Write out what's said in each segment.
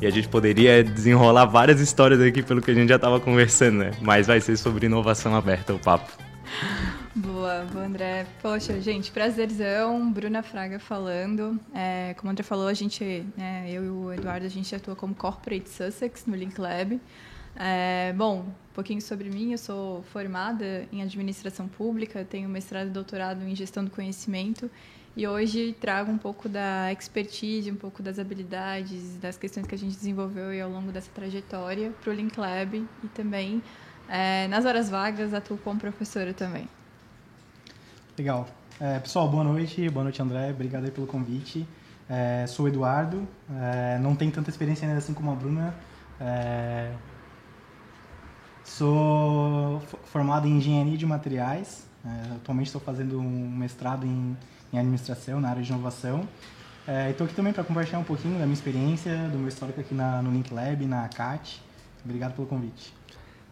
E a gente poderia desenrolar várias histórias aqui pelo que a gente já estava conversando, né? Mas vai ser sobre inovação aberta o papo. Boa, boa, André. Poxa, gente, prazerzão. Bruna Fraga falando. É, como o André falou, a gente, né, eu e o Eduardo, a gente atua como Corporate Sussex no Link Lab. É, bom, um pouquinho sobre mim. Eu sou formada em administração pública, tenho mestrado e doutorado em gestão do conhecimento e hoje trago um pouco da expertise, um pouco das habilidades, das questões que a gente desenvolveu ao longo dessa trajetória para o Link Lab e também é, nas horas vagas atuo como professora também. Legal. É, pessoal, boa noite. Boa noite, André. Obrigado pelo convite. É, sou o Eduardo. É, não tenho tanta experiência ainda assim como a Bruna. É, Sou formado em engenharia de materiais. É, atualmente estou fazendo um mestrado em, em administração na área de inovação. É, estou aqui também para compartilhar um pouquinho da minha experiência, do meu histórico aqui na, no Link Lab, na ACAT. Obrigado pelo convite.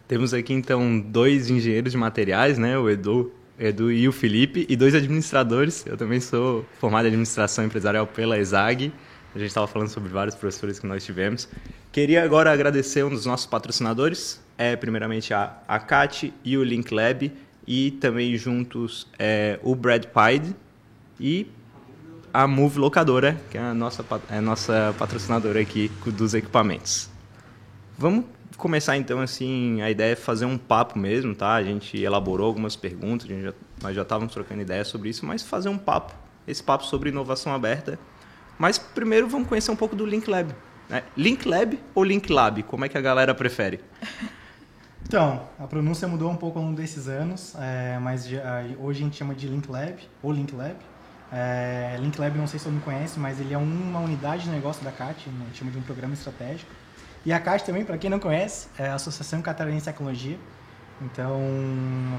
Temos aqui então dois engenheiros de materiais, né? O Edu, Edu e o Felipe, e dois administradores. Eu também sou formado em administração empresarial pela ESAG. A gente estava falando sobre vários professores que nós tivemos. Queria agora agradecer um dos nossos patrocinadores, é primeiramente a, a CAT e o Link Lab, e também juntos é, o Brad Pide e a Move Locadora, que é a nossa, é a nossa patrocinadora aqui dos equipamentos. Vamos começar então assim, a ideia é fazer um papo mesmo, tá? A gente elaborou algumas perguntas, já, nós já estávamos trocando ideias sobre isso, mas fazer um papo, esse papo sobre inovação aberta. Mas primeiro vamos conhecer um pouco do Link Lab. Né? Link Lab ou Link Lab? Como é que a galera prefere? Então, a pronúncia mudou um pouco ao longo desses anos, é, mas já, hoje a gente chama de Link Lab, ou Link Lab. É, Link Lab, não sei se todo mundo conhece, mas ele é uma unidade de negócio da CAT, né, chama de um programa estratégico. E a CAT também, para quem não conhece, é a Associação Catarinense de Tecnologia. Então,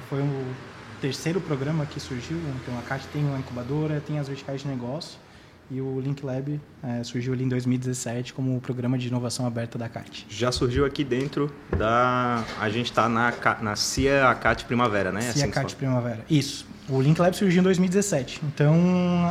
foi o terceiro programa que surgiu. Então, a CAT tem uma incubadora, tem as verticais de negócio. E o Link Lab é, surgiu ali em 2017 como o programa de inovação aberta da CAT. Já surgiu aqui dentro da... A gente está na, na CIA CAT Primavera, né? CIA assim CAT Primavera, isso. O Link Lab surgiu em 2017. Então,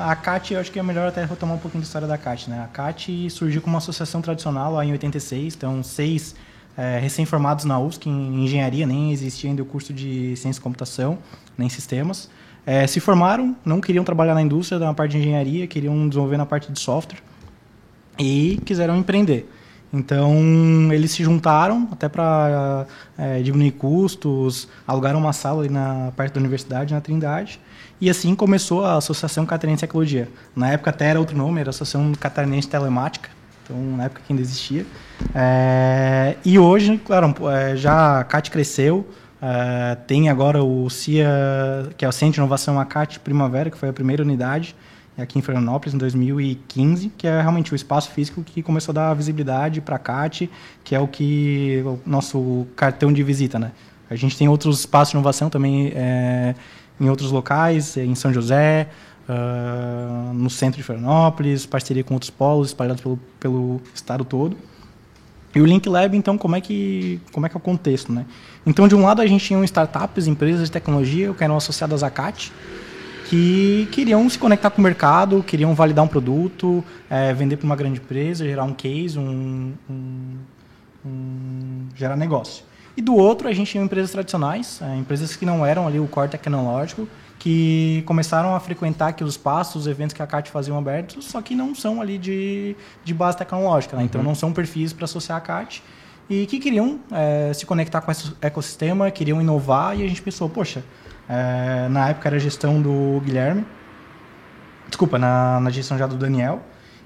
a CAT, eu acho que é melhor até retomar um pouquinho da história da CAT. Né? A CAT surgiu como uma associação tradicional lá em 86. Então, seis é, recém-formados na UFSC em engenharia, nem existia ainda o curso de ciência e computação, nem sistemas é, se formaram, não queriam trabalhar na indústria, na parte de engenharia, queriam desenvolver na parte de software e quiseram empreender. Então, eles se juntaram até para é, diminuir custos, alugaram uma sala ali na parte da universidade, na Trindade, e assim começou a Associação Catarinense de Tecnologia. Na época até era outro nome, era Associação Catarinense Telemática, então na época que ainda existia. É, e hoje, claro, é, já a CAT cresceu, Uh, tem agora o CIA, que é o Centro de Inovação ACAT Primavera, que foi a primeira unidade aqui em Florianópolis em 2015, que é realmente o espaço físico que começou a dar visibilidade para a CAT, que é o que o nosso cartão de visita, né? A gente tem outros espaços de inovação também é, em outros locais, em São José, uh, no centro de Florianópolis, parceria com outros polos espalhados pelo, pelo estado todo. E o Link Lab, então, como é que, como é, que é o contexto, né? Então, de um lado, a gente tinha startups, empresas de tecnologia que eram associadas à CAT, que queriam se conectar com o mercado, queriam validar um produto, é, vender para uma grande empresa, gerar um case, um, um, um, gerar negócio. E do outro, a gente tinha empresas tradicionais, é, empresas que não eram ali o core tecnológico, que começaram a frequentar aqui os espaços, os eventos que a CAT faziam abertos, só que não são ali de, de base tecnológica, né? então uhum. não são perfis para associar a CAT e que queriam é, se conectar com esse ecossistema, queriam inovar e a gente pensou, poxa, é, na época era a gestão do Guilherme, desculpa, na, na gestão já do Daniel,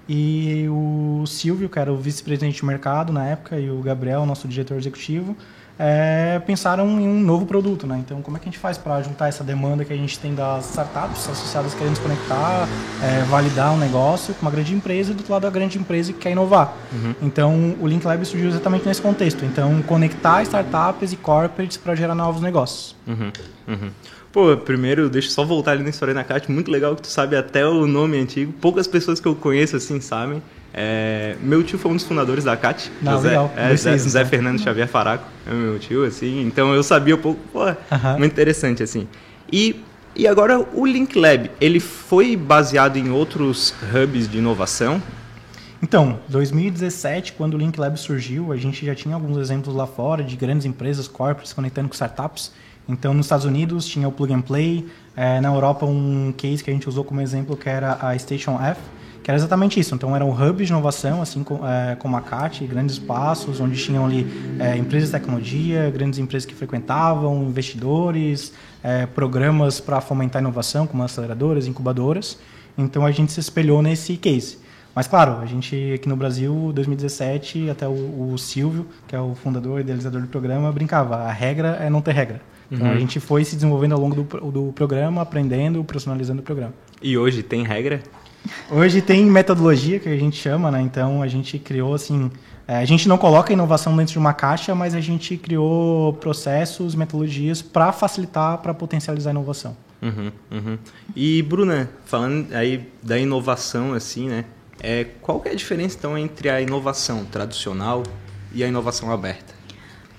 e o Silvio, que era o vice-presidente de mercado na época, e o Gabriel, nosso diretor executivo, é, pensaram em um novo produto, né? Então, como é que a gente faz para juntar essa demanda que a gente tem das startups associadas querendo se conectar, é, validar um negócio com uma grande empresa e do outro lado a grande empresa que quer inovar? Uhum. Então, o Link Lab surgiu exatamente nesse contexto. Então, conectar startups e corporates para gerar novos negócios. Uhum. Uhum. Pô, primeiro, deixa eu só voltar ali na história da Cat. Muito legal que tu sabe até o nome antigo. Poucas pessoas que eu conheço assim sabem. É, meu tio foi um dos fundadores da CAT. Não, José, legal. É, Zé, Zé Fernando Xavier Faraco é meu tio, assim. Então eu sabia um pouco, pô, uh -huh. muito interessante, assim. E, e agora o Link Lab, ele foi baseado em outros hubs de inovação? Então, 2017, quando o Link Lab surgiu, a gente já tinha alguns exemplos lá fora de grandes empresas, corporates, conectando com startups. Então, nos Estados Unidos tinha o Plug and Play, é, na Europa um case que a gente usou como exemplo que era a Station F, que era exatamente isso. Então, era um hub de inovação, assim como, é, como a CAT, grandes espaços, onde tinham ali é, empresas de tecnologia, grandes empresas que frequentavam, investidores, é, programas para fomentar inovação, como aceleradoras, incubadoras. Então, a gente se espelhou nesse case. Mas, claro, a gente aqui no Brasil, 2017, até o, o Silvio, que é o fundador e idealizador do programa, brincava, a regra é não ter regra. Então uhum. a gente foi se desenvolvendo ao longo do, do programa, aprendendo, personalizando o programa. E hoje tem regra? Hoje tem metodologia que a gente chama, né? Então a gente criou assim, é, a gente não coloca inovação dentro de uma caixa, mas a gente criou processos, metodologias para facilitar, para potencializar a inovação. Uhum, uhum. E Bruna, falando aí da inovação assim, né? É, qual é a diferença então entre a inovação tradicional e a inovação aberta?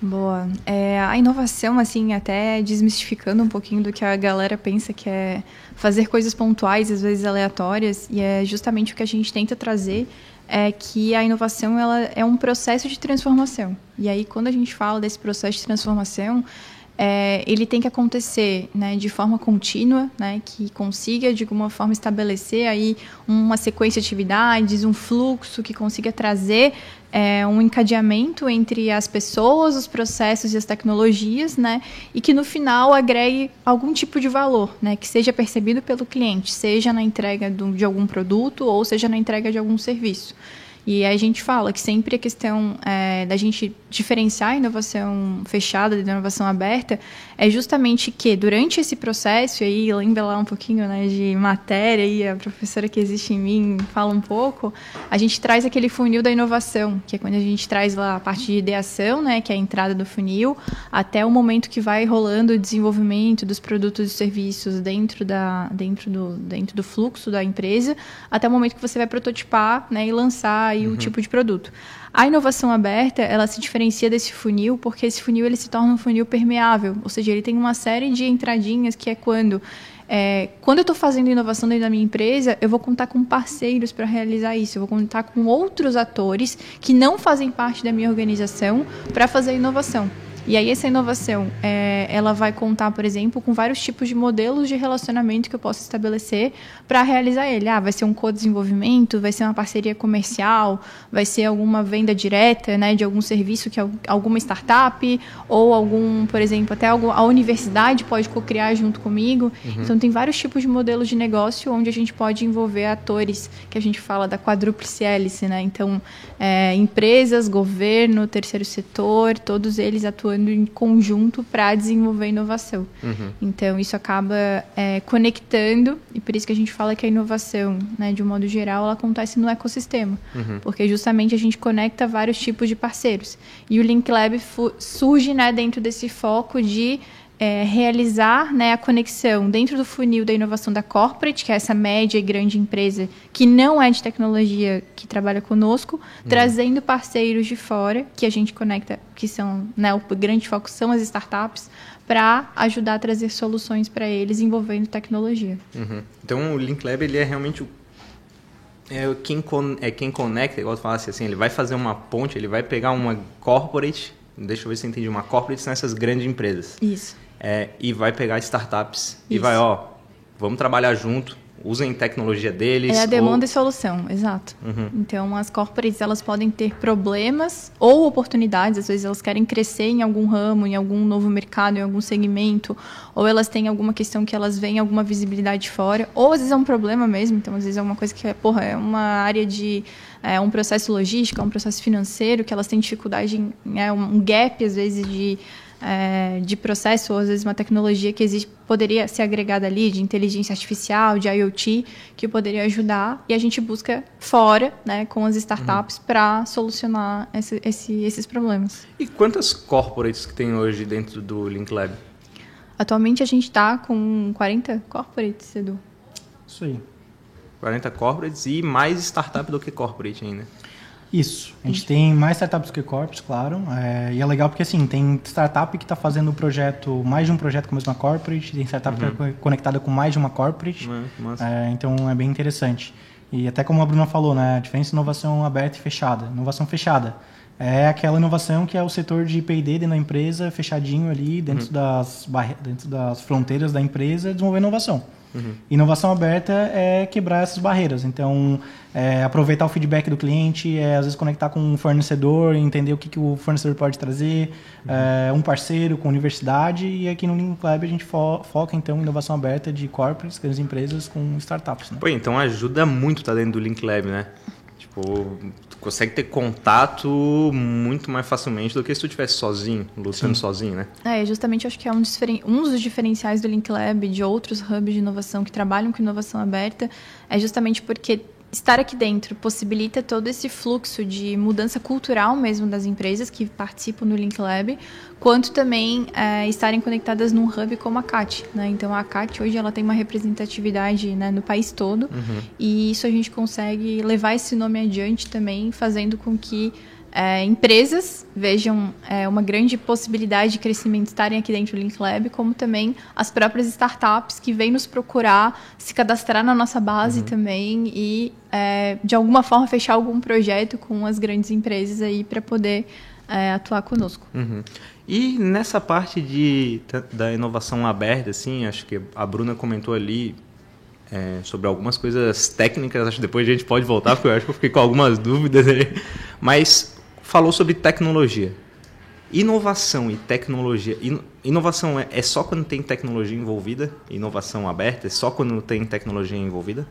Boa. É, a inovação, assim, até desmistificando um pouquinho do que a galera pensa que é fazer coisas pontuais, às vezes aleatórias, e é justamente o que a gente tenta trazer é que a inovação ela é um processo de transformação. E aí, quando a gente fala desse processo de transformação, é, ele tem que acontecer né, de forma contínua, né, que consiga de alguma forma estabelecer aí uma sequência de atividades, um fluxo que consiga trazer é, um encadeamento entre as pessoas, os processos e as tecnologias, né, e que no final agregue algum tipo de valor, né, que seja percebido pelo cliente, seja na entrega do, de algum produto ou seja na entrega de algum serviço. E a gente fala que sempre a questão é, da gente diferenciar a inovação fechada da inovação aberta é justamente que durante esse processo, e aí lembra lá um pouquinho né, de matéria, e a professora que existe em mim fala um pouco, a gente traz aquele funil da inovação, que é quando a gente traz lá a parte de ideação, né, que é a entrada do funil, até o momento que vai rolando o desenvolvimento dos produtos e serviços dentro, da, dentro, do, dentro do fluxo da empresa, até o momento que você vai prototipar né, e lançar aí uhum. o tipo de produto. A inovação aberta, ela se diferencia desse funil porque esse funil ele se torna um funil permeável, ou seja, ele tem uma série de entradinhas que é quando é, quando eu estou fazendo inovação dentro da minha empresa, eu vou contar com parceiros para realizar isso. Eu vou contar com outros atores que não fazem parte da minha organização para fazer inovação. E aí essa inovação, é, ela vai contar, por exemplo, com vários tipos de modelos de relacionamento que eu posso estabelecer para realizar ele. Ah, vai ser um co-desenvolvimento, vai ser uma parceria comercial, vai ser alguma venda direta, né, de algum serviço que alguma startup ou algum, por exemplo, até a universidade pode co-criar junto comigo. Uhum. Então tem vários tipos de modelos de negócio onde a gente pode envolver atores que a gente fala da quadrúplice hélice, né? Então é, empresas, governo, terceiro setor, todos eles atuam atuando em conjunto para desenvolver inovação. Uhum. Então, isso acaba é, conectando, e por isso que a gente fala que a inovação, né, de um modo geral, ela acontece no ecossistema, uhum. porque justamente a gente conecta vários tipos de parceiros. E o Link Lab surge né, dentro desse foco de é, realizar né, a conexão dentro do funil da inovação da corporate, que é essa média e grande empresa que não é de tecnologia que trabalha conosco, uhum. trazendo parceiros de fora que a gente conecta, que são né, o grande foco são as startups, para ajudar a trazer soluções para eles envolvendo tecnologia. Uhum. Então o Link Lab ele é realmente o é quem, con é quem conecta, igual tu falasse assim, ele vai fazer uma ponte, ele vai pegar uma corporate, deixa eu ver se eu entendi, uma corporate são essas grandes empresas. Isso é, e vai pegar startups Isso. e vai, ó, vamos trabalhar junto, usem tecnologia deles. É a demanda ou... e solução, exato. Uhum. Então, as corporates elas podem ter problemas ou oportunidades, às vezes elas querem crescer em algum ramo, em algum novo mercado, em algum segmento, ou elas têm alguma questão que elas veem alguma visibilidade fora, ou às vezes é um problema mesmo, então às vezes é uma coisa que é, porra, é uma área de é, um processo logístico, é um processo financeiro que elas têm dificuldade em, é um gap às vezes de é, de processo, ou às vezes uma tecnologia que existe, poderia ser agregada ali, de inteligência artificial, de IoT, que poderia ajudar, e a gente busca fora, né, com as startups, uhum. para solucionar esse, esse, esses problemas. E quantas corporates que tem hoje dentro do Link Lab? Atualmente a gente está com 40 corporates, Edu. Isso aí. 40 corporates e mais startup do que corporate ainda. Isso. A gente tem mais startups que corpos, claro. É, e é legal porque, assim, tem startup que está fazendo um projeto, mais de um projeto com a mesma corporate, tem startup uhum. que é conectada com mais de uma corporate. É, então, é bem interessante. E até como a Bruna falou, né, a diferença de inovação aberta e fechada. Inovação fechada é aquela inovação que é o setor de P&D dentro da empresa, fechadinho ali, dentro, uhum. das, dentro das fronteiras da empresa, desenvolver inovação. Uhum. Inovação aberta é quebrar essas barreiras. Então, é aproveitar o feedback do cliente, é às vezes conectar com um fornecedor, entender o que, que o fornecedor pode trazer, uhum. é, um parceiro com universidade. E aqui no Link Lab a gente fo foca então em inovação aberta de corporates, grandes empresas com startups. Né? Pô, então ajuda muito estar dentro do Link Lab, né? Tipo, tu consegue ter contato muito mais facilmente do que se tu estivesse sozinho, lutando Sim. sozinho, né? É, justamente acho que é um dos, um dos diferenciais do Link Lab, de outros hubs de inovação que trabalham com inovação aberta, é justamente porque estar aqui dentro possibilita todo esse fluxo de mudança cultural mesmo das empresas que participam do Link Lab, quanto também é, estarem conectadas num hub como a CAT. Né? Então, a CAT hoje ela tem uma representatividade né, no país todo uhum. e isso a gente consegue levar esse nome adiante também, fazendo com que é, empresas vejam é, uma grande possibilidade de crescimento estarem aqui dentro do Link Lab, como também as próprias startups que vêm nos procurar, se cadastrar na nossa base uhum. também e, é, de alguma forma, fechar algum projeto com as grandes empresas aí para poder é, atuar conosco. Uhum. E nessa parte de, da inovação aberta, assim, acho que a Bruna comentou ali é, sobre algumas coisas técnicas, acho que depois a gente pode voltar, porque eu acho que eu fiquei com algumas dúvidas aí. Mas falou sobre tecnologia. Inovação e tecnologia. Inovação é, é só quando tem tecnologia envolvida? Inovação aberta é só quando tem tecnologia envolvida?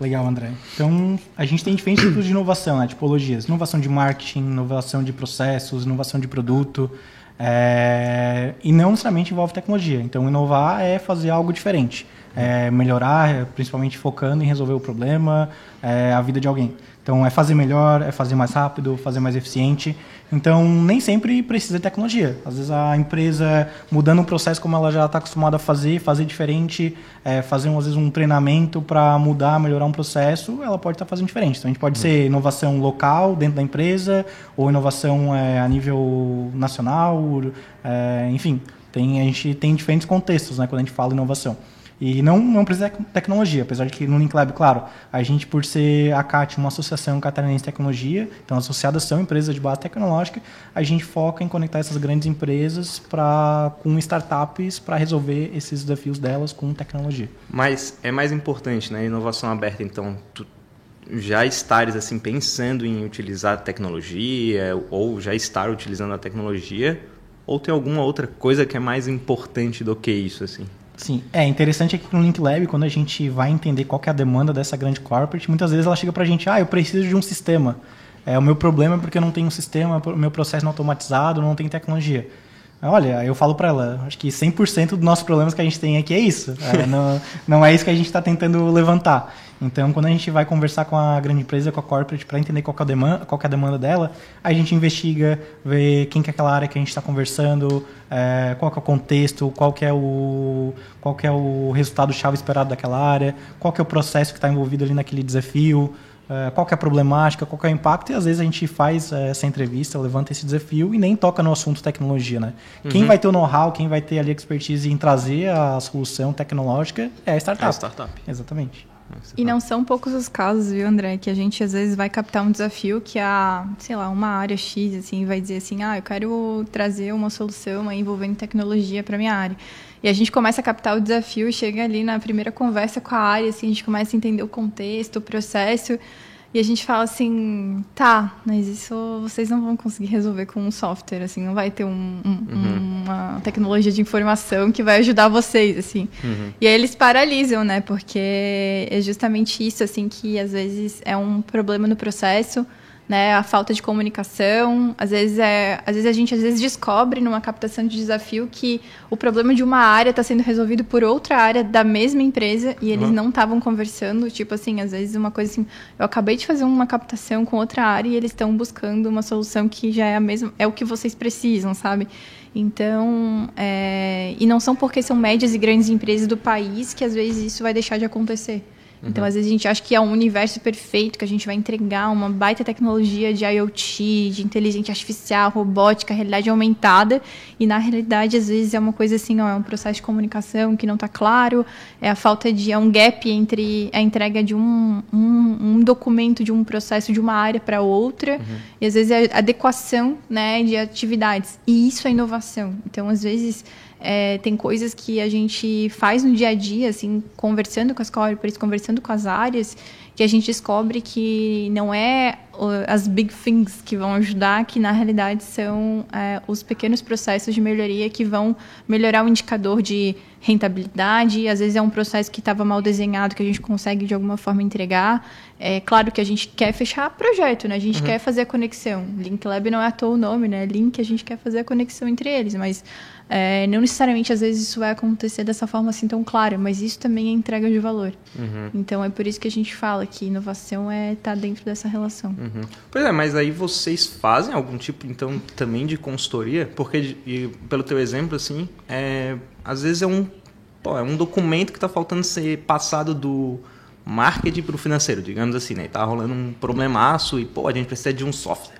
Legal, André. Então, a gente tem diferentes tipos de inovação, né? tipologias. Inovação de marketing, inovação de processos, inovação de produto. É... E não necessariamente envolve tecnologia. Então, inovar é fazer algo diferente. É melhorar, principalmente focando em resolver o problema, é a vida de alguém. Então, é fazer melhor, é fazer mais rápido, fazer mais eficiente. Então, nem sempre precisa de tecnologia. Às vezes, a empresa, mudando um processo como ela já está acostumada a fazer, fazer diferente, é, fazer, às vezes, um treinamento para mudar, melhorar um processo, ela pode estar tá fazendo diferente. Então, a gente pode uhum. ser inovação local dentro da empresa, ou inovação é, a nível nacional, é, enfim. Tem, a gente tem diferentes contextos né, quando a gente fala inovação. E não, não precisa de tecnologia, apesar de que no Link Lab, claro, a gente, por ser a CAT, uma associação catarinense de tecnologia, então associadas são empresas de base tecnológica, a gente foca em conectar essas grandes empresas pra, com startups para resolver esses desafios delas com tecnologia. Mas é mais importante, né? Inovação aberta, então, tu já estares assim pensando em utilizar tecnologia ou já estar utilizando a tecnologia ou tem alguma outra coisa que é mais importante do que isso assim? Sim, é interessante aqui no Link Lab, quando a gente vai entender qual é a demanda dessa grande corporate, muitas vezes ela chega para a gente, ah, eu preciso de um sistema. É, o meu problema é porque eu não tenho um sistema, o meu processo não é automatizado, não tem tecnologia. Olha, eu falo para ela, acho que 100% dos nossos problemas que a gente tem aqui é isso. É, não, não é isso que a gente está tentando levantar. Então, quando a gente vai conversar com a grande empresa, com a corporate, para entender qual é, a demanda, qual é a demanda dela, a gente investiga, vê quem que é aquela área que a gente está conversando, é, qual é o contexto, qual é o, qual é o resultado-chave esperado daquela área, qual que é o processo que está envolvido ali naquele desafio, é, qual que é a problemática, qual é o impacto, e às vezes a gente faz é, essa entrevista, levanta esse desafio e nem toca no assunto tecnologia, né? Uhum. Quem vai ter o know-how, quem vai ter ali a expertise em trazer a solução tecnológica é a startup. É a startup. Exatamente. E não são poucos os casos, viu, André, que a gente às vezes vai captar um desafio que a, sei lá, uma área X, assim, vai dizer assim, ah, eu quero trazer uma solução envolvendo tecnologia para minha área. E a gente começa a captar o desafio e chega ali na primeira conversa com a área, assim, a gente começa a entender o contexto, o processo, e a gente fala assim, tá, mas isso vocês não vão conseguir resolver com um software, assim, não vai ter um, um, uhum. uma tecnologia de informação que vai ajudar vocês, assim. Uhum. E aí eles paralisam, né? Porque é justamente isso, assim, que às vezes é um problema no processo né? A falta de comunicação, às vezes é, às vezes a gente às vezes descobre numa captação de desafio que o problema de uma área está sendo resolvido por outra área da mesma empresa e eles uhum. não estavam conversando, tipo assim, às vezes uma coisa assim, eu acabei de fazer uma captação com outra área e eles estão buscando uma solução que já é a mesma, é o que vocês precisam, sabe? Então, é, e não são porque são médias e grandes empresas do país que às vezes isso vai deixar de acontecer. Então, às vezes, a gente acha que é um universo perfeito, que a gente vai entregar uma baita tecnologia de IoT, de inteligência artificial, robótica, realidade aumentada, e na realidade, às vezes, é uma coisa assim, ó, é um processo de comunicação que não está claro, é a falta de. é um gap entre a entrega de um, um, um documento, de um processo de uma área para outra, uhum. e às vezes é a adequação né, de atividades. E isso é inovação. Então, às vezes é, tem coisas que a gente faz no dia a dia, assim, conversando com as corporates, conversando com as áreas, que a gente descobre que não é as big things que vão ajudar, que na realidade são é, os pequenos processos de melhoria que vão melhorar o indicador de rentabilidade. Às vezes é um processo que estava mal desenhado que a gente consegue de alguma forma entregar. É claro que a gente quer fechar projeto, né? A gente uhum. quer fazer a conexão. Link Lab não é à toa o nome, né? Link a gente quer fazer a conexão entre eles, mas é, não necessariamente, às vezes, isso vai acontecer dessa forma assim tão clara, mas isso também é entrega de valor. Uhum. Então, é por isso que a gente fala que inovação é estar tá dentro dessa relação. Uhum. Pois é, mas aí vocês fazem algum tipo, então, também de consultoria? Porque, e, pelo teu exemplo, assim, é, às vezes é um, pô, é um documento que está faltando ser passado do marketing para o financeiro, digamos assim, né? Está rolando um problemaço e, pô, a gente precisa de um software.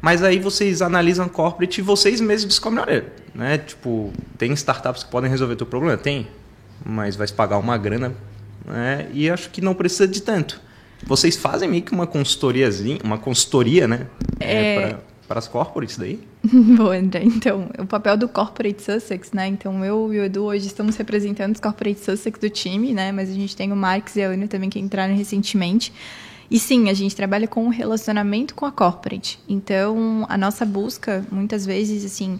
Mas aí vocês analisam corporate e vocês mesmos descobrem, olha, né? Tipo, tem startups que podem resolver o teu problema? Tem. Mas vai se pagar uma grana, né? E acho que não precisa de tanto. Vocês fazem meio que uma consultoriazinha, uma consultoria, né? É... é para as corporates daí? Bom, André, então, o papel do Corporate Sussex, né? Então, eu e o Edu hoje estamos representando os Corporate Sussex do time, né? Mas a gente tem o Marx e a Ana também que entraram recentemente. E sim, a gente trabalha com o relacionamento com a corporate. Então, a nossa busca, muitas vezes, assim,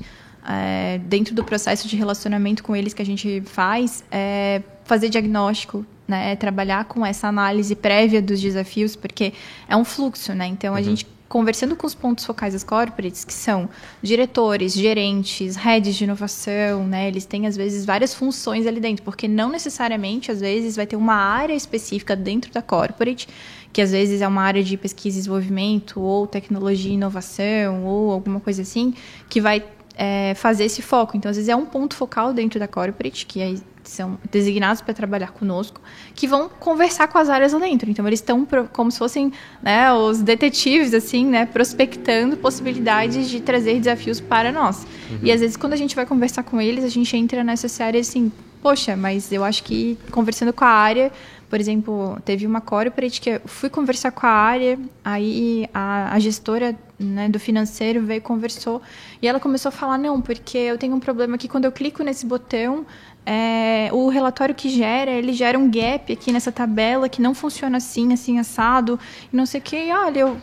é, dentro do processo de relacionamento com eles que a gente faz, é fazer diagnóstico, né? É trabalhar com essa análise prévia dos desafios, porque é um fluxo, né? Então, a uhum. gente conversando com os pontos focais das corporates, que são diretores, gerentes, heads de inovação, né? Eles têm às vezes várias funções ali dentro, porque não necessariamente às vezes vai ter uma área específica dentro da corporate que às vezes é uma área de pesquisa e desenvolvimento, ou tecnologia e inovação, ou alguma coisa assim, que vai é, fazer esse foco. Então, às vezes é um ponto focal dentro da corporate, que é, são designados para trabalhar conosco, que vão conversar com as áreas lá dentro. Então, eles estão como se fossem né, os detetives, assim, né, prospectando possibilidades de trazer desafios para nós. Uhum. E às vezes, quando a gente vai conversar com eles, a gente entra nessa área assim, poxa, mas eu acho que conversando com a área por exemplo, teve uma corporate que eu fui conversar com a área, aí a, a gestora né, do financeiro veio conversou, e ela começou a falar, não, porque eu tenho um problema que quando eu clico nesse botão, é, o relatório que gera, ele gera um gap aqui nessa tabela que não funciona assim, assim, assado, e não sei o que. E olha, eu,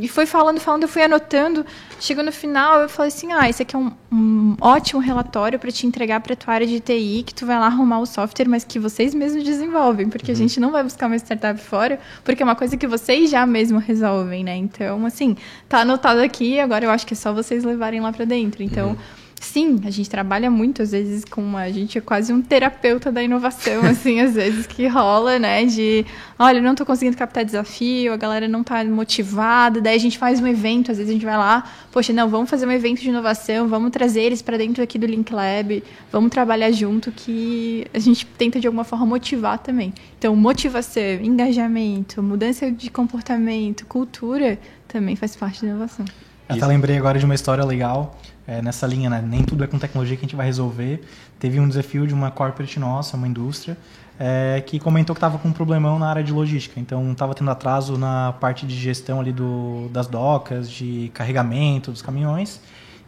e foi falando, falando, eu fui anotando. Chegou no final, eu falei assim: ah, esse aqui é um, um ótimo relatório para te entregar para tua área de TI, que tu vai lá arrumar o software, mas que vocês mesmos desenvolvem, porque uhum. a gente não vai buscar uma startup fora, porque é uma coisa que vocês já mesmo resolvem, né? Então, assim, tá anotado aqui, agora eu acho que é só vocês levarem lá para dentro. Então. Uhum Sim, a gente trabalha muito, às vezes, com uma, a gente é quase um terapeuta da inovação, assim, às vezes que rola, né? De, olha, não estou conseguindo captar desafio, a galera não está motivada, daí a gente faz um evento, às vezes a gente vai lá, poxa, não, vamos fazer um evento de inovação, vamos trazer eles para dentro aqui do Link Lab, vamos trabalhar junto, que a gente tenta de alguma forma motivar também. Então, motivação, engajamento, mudança de comportamento, cultura, também faz parte da inovação. Eu até lembrei agora de uma história legal é, nessa linha, né? Nem tudo é com tecnologia que a gente vai resolver. Teve um desafio de uma corporate nossa, uma indústria, é, que comentou que estava com um problemão na área de logística. Então, estava tendo atraso na parte de gestão ali do, das docas, de carregamento dos caminhões.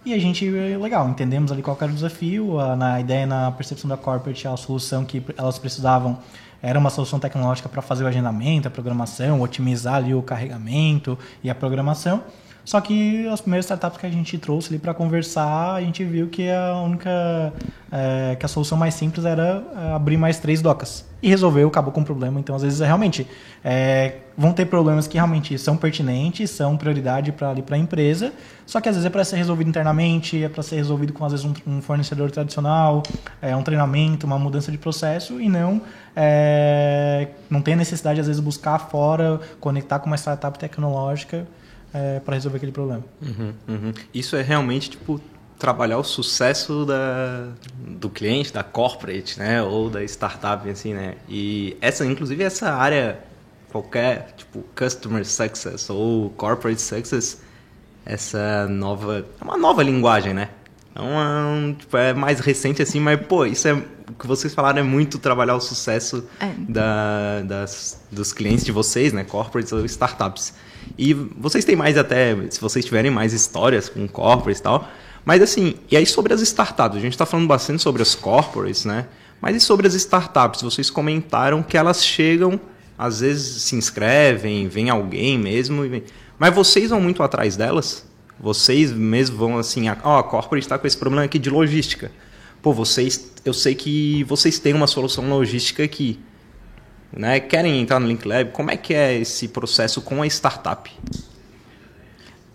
E a gente, legal, entendemos ali qual era o desafio. A, na ideia, na percepção da corporate, a solução que elas precisavam era uma solução tecnológica para fazer o agendamento, a programação, otimizar ali o carregamento e a programação. Só que as primeiras startups que a gente trouxe ali para conversar, a gente viu que a única é, que a solução mais simples era é, abrir mais três docas e resolveu, acabou com o problema. Então, às vezes, é, realmente é, vão ter problemas que realmente são pertinentes, são prioridade para a empresa. Só que às vezes é para ser resolvido internamente, é para ser resolvido com às vezes um, um, fornecedor tradicional, é um treinamento, uma mudança de processo e não é, não tem a necessidade às vezes buscar fora, conectar com uma startup tecnológica é, para resolver aquele problema. Uhum, uhum. Isso é realmente tipo trabalhar o sucesso da, do cliente, da corporate, né? Ou da startup, assim, né? E essa, inclusive, essa área, qualquer, tipo, customer success ou corporate success, essa nova... É uma nova linguagem, né? É, uma, tipo, é mais recente, assim, mas, pô, isso é... O que vocês falaram é muito trabalhar o sucesso é. da, das, dos clientes de vocês, né? Corporates ou startups. E vocês têm mais até, se vocês tiverem mais histórias com corporates e tal. Mas assim, e aí sobre as startups? A gente está falando bastante sobre as corporates, né? Mas e sobre as startups? Vocês comentaram que elas chegam, às vezes se inscrevem, vem alguém mesmo. Vem... Mas vocês vão muito atrás delas? Vocês mesmo vão assim, ó, oh, a corporate está com esse problema aqui de logística. Pô, vocês, eu sei que vocês têm uma solução logística aqui né, querem entrar no Link Lab, como é que é esse processo com a startup?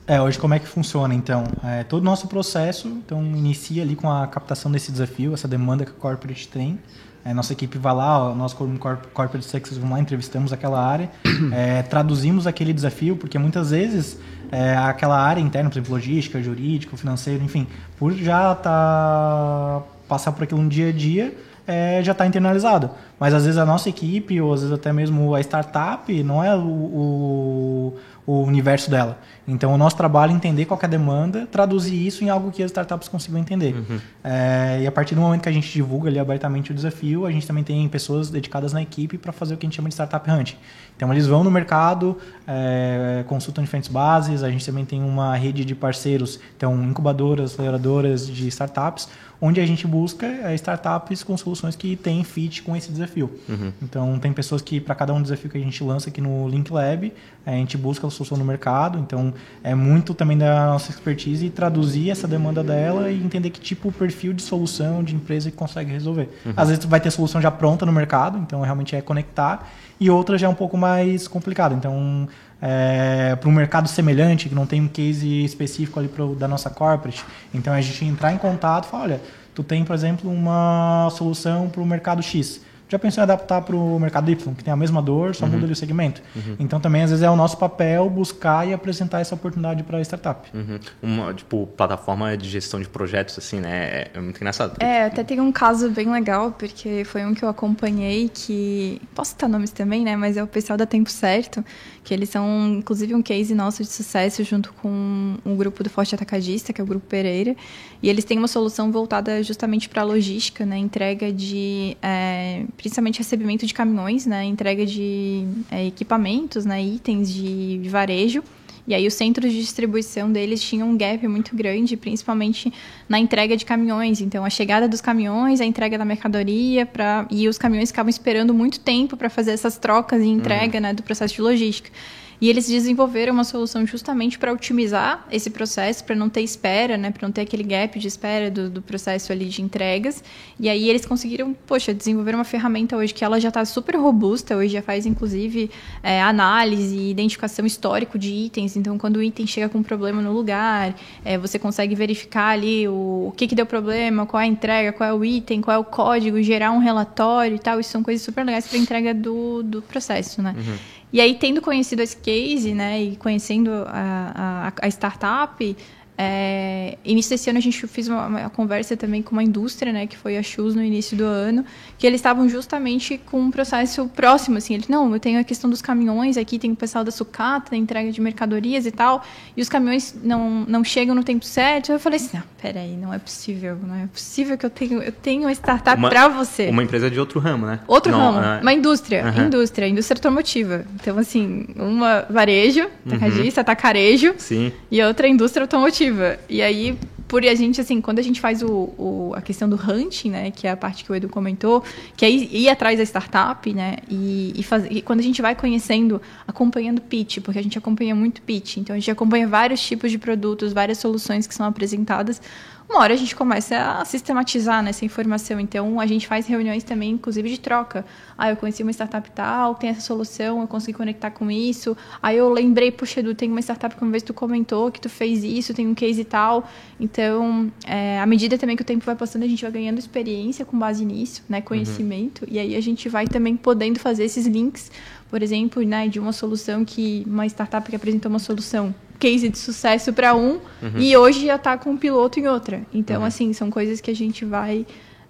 É, hoje como é que funciona então? É, todo o nosso processo então inicia ali com a captação desse desafio, essa demanda que a corporate tem. É, nossa equipe vai lá, nós como corporate success vamos lá, entrevistamos aquela área, é, traduzimos aquele desafio, porque muitas vezes é, aquela área interna, por exemplo, logística, jurídico, financeiro, enfim, por já tá passar por aquilo no dia a dia, é, já está internalizado. Mas às vezes a nossa equipe, ou às vezes até mesmo a startup, não é o, o, o universo dela. Então o nosso trabalho é entender qual é a demanda, traduzir isso em algo que as startups consigam entender. Uhum. É, e a partir do momento que a gente divulga ali abertamente o desafio, a gente também tem pessoas dedicadas na equipe para fazer o que a gente chama de startup hunt. Então eles vão no mercado, é, consultam diferentes bases, a gente também tem uma rede de parceiros, então incubadoras, aceleradoras de startups, onde a gente busca é, startups com soluções que têm fit com esse desafio. Uhum. Então, tem pessoas que, para cada um desafio que a gente lança aqui no Link Lab, a gente busca a solução no mercado. Então, é muito também da nossa expertise traduzir essa demanda dela e entender que tipo de perfil de solução de empresa que consegue resolver. Uhum. Às vezes, vai ter solução já pronta no mercado, então realmente é conectar, e outra já é um pouco mais complicado. Então, é, para um mercado semelhante, que não tem um case específico ali pro, da nossa corporate. Então a gente entrar em contato e falar, olha, tu tem, por exemplo, uma solução para o mercado X já pensou em adaptar para o mercado Y, que tem a mesma dor, só uhum. muda ali o segmento. Uhum. Então também às vezes é o nosso papel buscar e apresentar essa oportunidade para a startup. Uhum. Uma tipo plataforma de gestão de projetos assim, né? É, é muito engraçado. É, até tem um caso bem legal porque foi um que eu acompanhei que posso citar nomes também, né? Mas é o pessoal da Tempo Certo, que eles são inclusive um case nosso de sucesso junto com um grupo do Forte Atacadista, que é o grupo Pereira, e eles têm uma solução voltada justamente para logística, né? Entrega de é, principalmente recebimento de caminhões, né, entrega de é, equipamentos, né, itens de, de varejo. E aí os centros de distribuição deles tinham um gap muito grande, principalmente na entrega de caminhões. Então a chegada dos caminhões, a entrega da mercadoria, pra... e os caminhões ficavam esperando muito tempo para fazer essas trocas e entrega uhum. né, do processo de logística. E eles desenvolveram uma solução justamente para otimizar esse processo, para não ter espera, né, para não ter aquele gap de espera do, do, processo ali de entregas. E aí eles conseguiram, poxa, desenvolver uma ferramenta hoje que ela já está super robusta, hoje já faz inclusive é, análise e identificação histórico de itens. Então, quando o item chega com um problema no lugar, é, você consegue verificar ali o, o que, que deu problema, qual é a entrega, qual é o item, qual é o código, gerar um relatório e tal. Isso são coisas super legais para entrega do, do processo, né? Uhum. E aí, tendo conhecido esse case, né, e conhecendo a, a, a startup, é, início desse ano a gente fez uma, uma, conversa também com uma indústria, né, que foi a Shoes no início do ano, que eles estavam justamente com um processo próximo, assim, ele, não, eu tenho a questão dos caminhões aqui, tem o pessoal da sucata, da entrega de mercadorias e tal, e os caminhões não, não chegam no tempo certo, eu falei assim, não, peraí, não é possível, não é possível que eu tenho, eu tenho uma startup para você. Uma empresa de outro ramo, né? Outro não, ramo, é... uma indústria, uhum. indústria, indústria automotiva. Então, assim, uma varejo, tacadista, uhum. tacarejo, Sim. e outra indústria automotiva. E aí, por a gente, assim, quando a gente faz o, o, a questão do hunting, né, que é a parte que o Edu comentou, que é ir, ir atrás da startup, né, e, e, faz, e quando a gente vai conhecendo, acompanhando pitch, porque a gente acompanha muito pitch, então a gente acompanha vários tipos de produtos, várias soluções que são apresentadas, uma hora a gente começa a sistematizar nessa informação. Então, a gente faz reuniões também, inclusive, de troca. Ah, eu conheci uma startup tal, tem essa solução, eu consegui conectar com isso. Aí eu lembrei, puxa, Edu, tem uma startup que uma vez tu comentou que tu fez isso, tem um case e tal. Então, é, à medida também que o tempo vai passando, a gente vai ganhando experiência com base nisso, né, conhecimento. Uhum. E aí a gente vai também podendo fazer esses links por exemplo, né, de uma solução que uma startup que apresentou uma solução case de sucesso para um uhum. e hoje já está com um piloto em outra. Então, uhum. assim, são coisas que a gente vai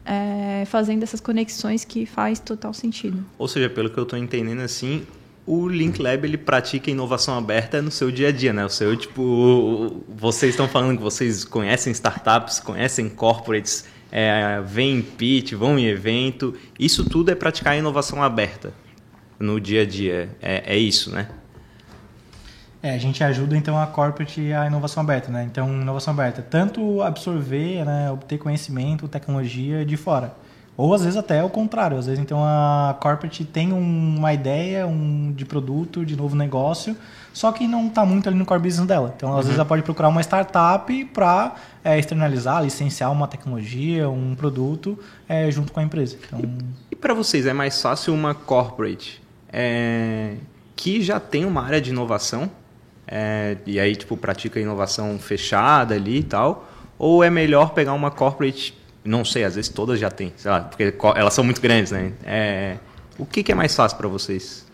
é, fazendo essas conexões que faz total sentido. Ou seja, pelo que eu estou entendendo, assim, o Link Lab ele pratica inovação aberta no seu dia a dia, né? O seu tipo, vocês estão falando que vocês conhecem startups, conhecem corporates, é, vêm em pitch, vão em evento, isso tudo é praticar inovação aberta no dia a dia. É, é isso, né? É, a gente ajuda então a corporate a inovação aberta, né? Então, inovação aberta, tanto absorver, né, obter conhecimento, tecnologia de fora. Ou às vezes até o contrário, às vezes então a corporate tem uma ideia um, de produto, de novo negócio, só que não está muito ali no core business dela. Então, às uhum. vezes ela pode procurar uma startup para é, externalizar, licenciar uma tecnologia, um produto é, junto com a empresa. Então... E, e para vocês é mais fácil uma corporate é, que já tem uma área de inovação é, e aí tipo pratica inovação fechada ali e tal, ou é melhor pegar uma corporate, não sei, às vezes todas já têm, sei lá, porque elas são muito grandes, né? É, o que, que é mais fácil para vocês?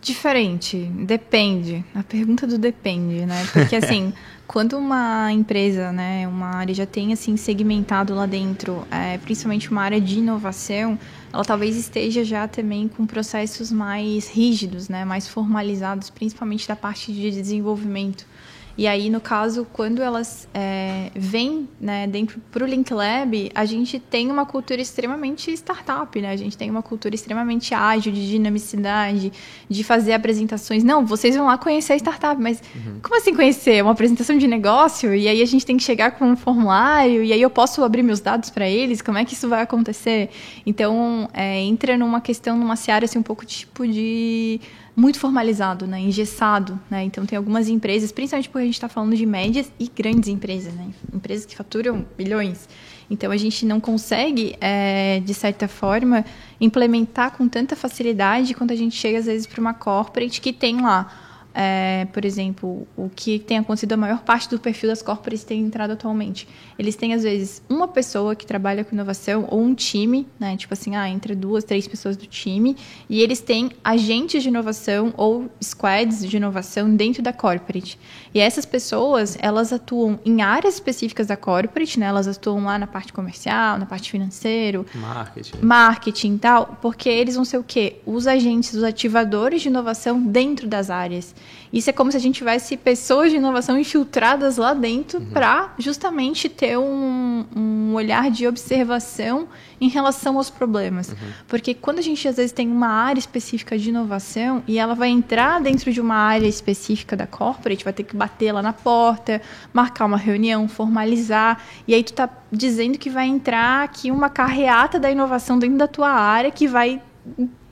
Diferente, depende. A pergunta do depende, né? Porque assim, quando uma empresa, né, uma área já tem assim segmentado lá dentro, é, principalmente uma área de inovação, ela talvez esteja já também com processos mais rígidos, né, mais formalizados, principalmente da parte de desenvolvimento. E aí, no caso, quando elas é, vêm né, dentro para o Link Lab, a gente tem uma cultura extremamente startup, né? A gente tem uma cultura extremamente ágil, de dinamicidade, de fazer apresentações. Não, vocês vão lá conhecer a startup, mas uhum. como assim conhecer? Uma apresentação de negócio? E aí a gente tem que chegar com um formulário, e aí eu posso abrir meus dados para eles? Como é que isso vai acontecer? Então, é, entra numa questão, numa seara assim, um pouco tipo de muito formalizado, né, engessado, né? Então tem algumas empresas, principalmente porque a gente está falando de médias e grandes empresas, né? Empresas que faturam bilhões. Então a gente não consegue, é, de certa forma, implementar com tanta facilidade quando a gente chega às vezes para uma corporate que tem lá é, por exemplo, o que tem acontecido, a maior parte do perfil das corporates tem entrado atualmente. Eles têm, às vezes, uma pessoa que trabalha com inovação ou um time, né? Tipo assim, ah, entre duas, três pessoas do time, e eles têm agentes de inovação ou squads de inovação dentro da corporate. E essas pessoas, elas atuam em áreas específicas da corporate, né? Elas atuam lá na parte comercial, na parte financeira, marketing, marketing e tal, porque eles vão ser o quê? Os agentes, os ativadores de inovação dentro das áreas. Isso é como se a gente tivesse pessoas de inovação infiltradas lá dentro uhum. para justamente ter um, um, olhar de observação em relação aos problemas. Uhum. Porque quando a gente às vezes tem uma área específica de inovação e ela vai entrar dentro de uma área específica da corporate, vai ter que bater lá na porta, marcar uma reunião, formalizar, e aí tu tá dizendo que vai entrar aqui uma carreata da inovação dentro da tua área que vai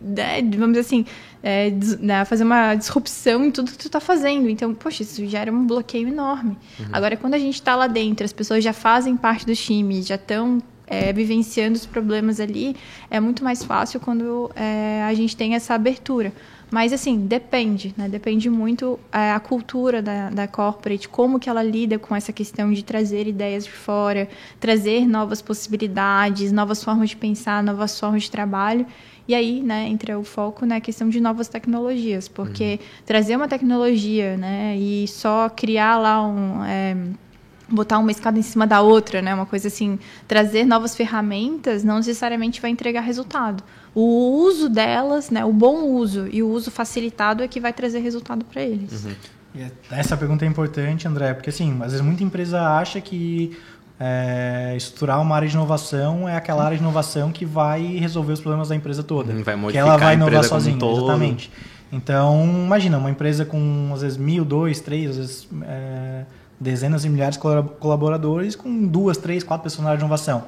né, vamos dizer assim, é, né, fazer uma disrupção em tudo que tu está fazendo. Então, poxa, isso gera um bloqueio enorme. Uhum. Agora, quando a gente está lá dentro, as pessoas já fazem parte do time, já estão é, vivenciando os problemas ali, é muito mais fácil quando é, a gente tem essa abertura. Mas, assim, depende, né? Depende muito é, a cultura da, da corporate, como que ela lida com essa questão de trazer ideias de fora, trazer novas possibilidades, novas formas de pensar, novas formas de trabalho. E aí, né, entra o foco na questão de novas tecnologias, porque uhum. trazer uma tecnologia, né, e só criar lá um... É, botar uma escada em cima da outra, né? Uma coisa assim, trazer novas ferramentas não necessariamente vai entregar resultado. O uso delas, né? O bom uso e o uso facilitado é que vai trazer resultado para eles. Uhum. É, essa pergunta é importante, André, porque assim, às vezes muita empresa acha que é, estruturar uma área de inovação é aquela área de inovação que vai resolver os problemas da empresa toda. Vai que ela vai inovar sozinha, exatamente. Então, imagina, uma empresa com às vezes mil, dois, três, às vezes é, dezenas de milhares de colaboradores com duas, três, quatro pessoas na área de inovação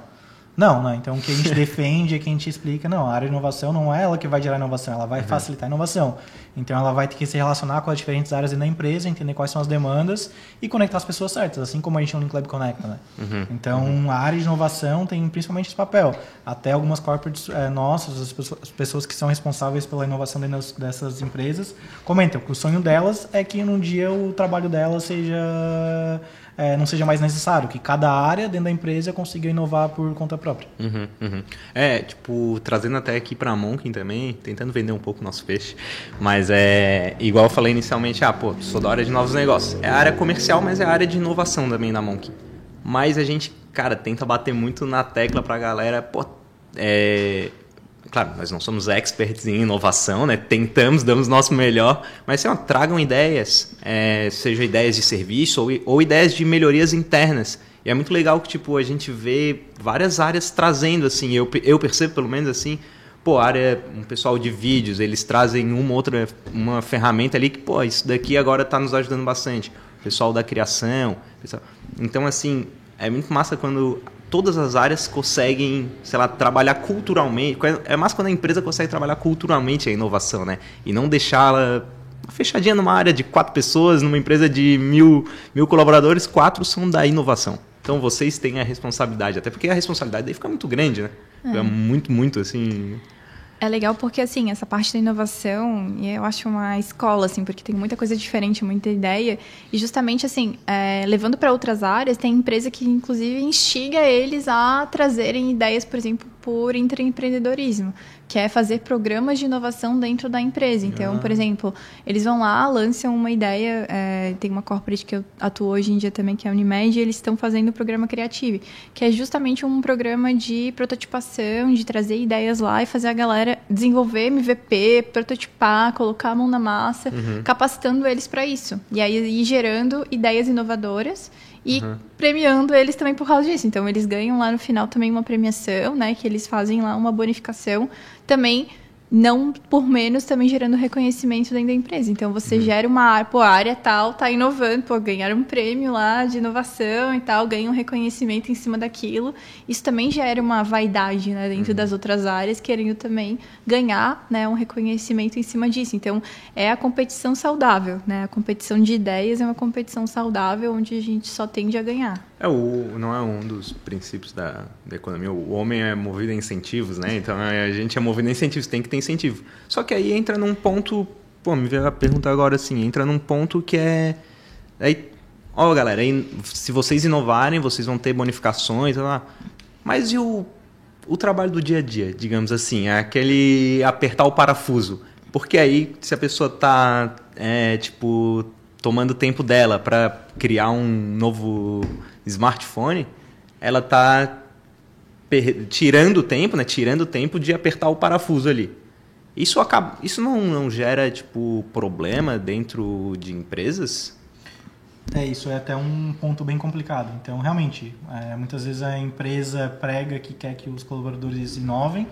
não, né? Então o que a gente defende é que a gente explica, não, a área de inovação não é ela que vai gerar inovação, ela vai uhum. facilitar a inovação. Então ela vai ter que se relacionar com as diferentes áreas da empresa, entender quais são as demandas e conectar as pessoas certas, assim como a gente no Link Lab conecta, né? Uhum. Então uhum. a área de inovação tem principalmente esse papel. Até algumas corporates é, nossas, as pessoas, as pessoas, que são responsáveis pela inovação dessas empresas, comentam que o sonho delas é que num dia o trabalho delas seja é, não seja mais necessário, que cada área dentro da empresa consiga inovar por conta própria. Uhum, uhum. É, tipo, trazendo até aqui para a Monkin também, tentando vender um pouco o nosso peixe, mas é igual eu falei inicialmente, ah, pô, sou da área de novos negócios. É a área comercial, mas é a área de inovação também da Monkin. Mas a gente, cara, tenta bater muito na tecla para a galera, pô, é, claro, nós não somos experts em inovação, né? Tentamos, damos nosso melhor, mas assim, ó, tragam ideias, é, seja ideias de serviço ou, ou, ideias de melhorias internas. E é muito legal que tipo a gente vê várias áreas trazendo assim, eu, eu percebo pelo menos assim, pô, área, um pessoal de vídeos, eles trazem uma outra uma ferramenta ali que, pô, isso daqui agora está nos ajudando bastante. O pessoal da criação, pessoal... então assim, é muito massa quando todas as áreas conseguem, sei lá, trabalhar culturalmente. É mais quando a empresa consegue trabalhar culturalmente a inovação, né? E não deixá-la fechadinha numa área de quatro pessoas, numa empresa de mil, mil colaboradores, quatro são da inovação. Então vocês têm a responsabilidade, até porque a responsabilidade daí fica muito grande, né? É, é muito, muito assim. É legal porque, assim, essa parte da inovação, eu acho uma escola, assim, porque tem muita coisa diferente, muita ideia. E justamente, assim, é, levando para outras áreas, tem empresa que, inclusive, instiga eles a trazerem ideias, por exemplo, por intraempreendedorismo que é fazer programas de inovação dentro da empresa. Então, ah. por exemplo, eles vão lá, lançam uma ideia, é, tem uma corporate que eu atuo hoje em dia também, que é a Unimed, e eles estão fazendo o programa Creative, que é justamente um programa de prototipação, de trazer ideias lá e fazer a galera desenvolver MVP, prototipar, colocar a mão na massa, uhum. capacitando eles para isso. E aí ir gerando ideias inovadoras e uhum. premiando eles também por causa disso. Então eles ganham lá no final também uma premiação, né? Que eles fazem lá uma bonificação também não por menos também gerando reconhecimento dentro da empresa. Então você uhum. gera uma área, pô, área tal tá inovando, pô, ganhar um prêmio lá de inovação e tal, ganha um reconhecimento em cima daquilo. Isso também gera uma vaidade, né, dentro uhum. das outras áreas, querendo também ganhar, né, um reconhecimento em cima disso. Então é a competição saudável, né? A competição de ideias é uma competição saudável onde a gente só tende a ganhar. É, o, não é um dos princípios da, da economia. O homem é movido a incentivos, né? Então a gente é movido a incentivos, tem que ter incentivo. Só que aí entra num ponto. Pô, me veio a pergunta agora assim: entra num ponto que é. Aí, ó, galera, aí, se vocês inovarem, vocês vão ter bonificações, lá. Mas e o, o trabalho do dia a dia, digamos assim? É aquele apertar o parafuso. Porque aí, se a pessoa tá, é, tipo, tomando tempo dela para criar um novo smartphone, ela está tirando tempo, né? Tirando tempo de apertar o parafuso ali. Isso acaba, isso não, não gera tipo problema dentro de empresas? É, isso é até um ponto bem complicado. Então, realmente, é, muitas vezes a empresa prega que quer que os colaboradores inovem,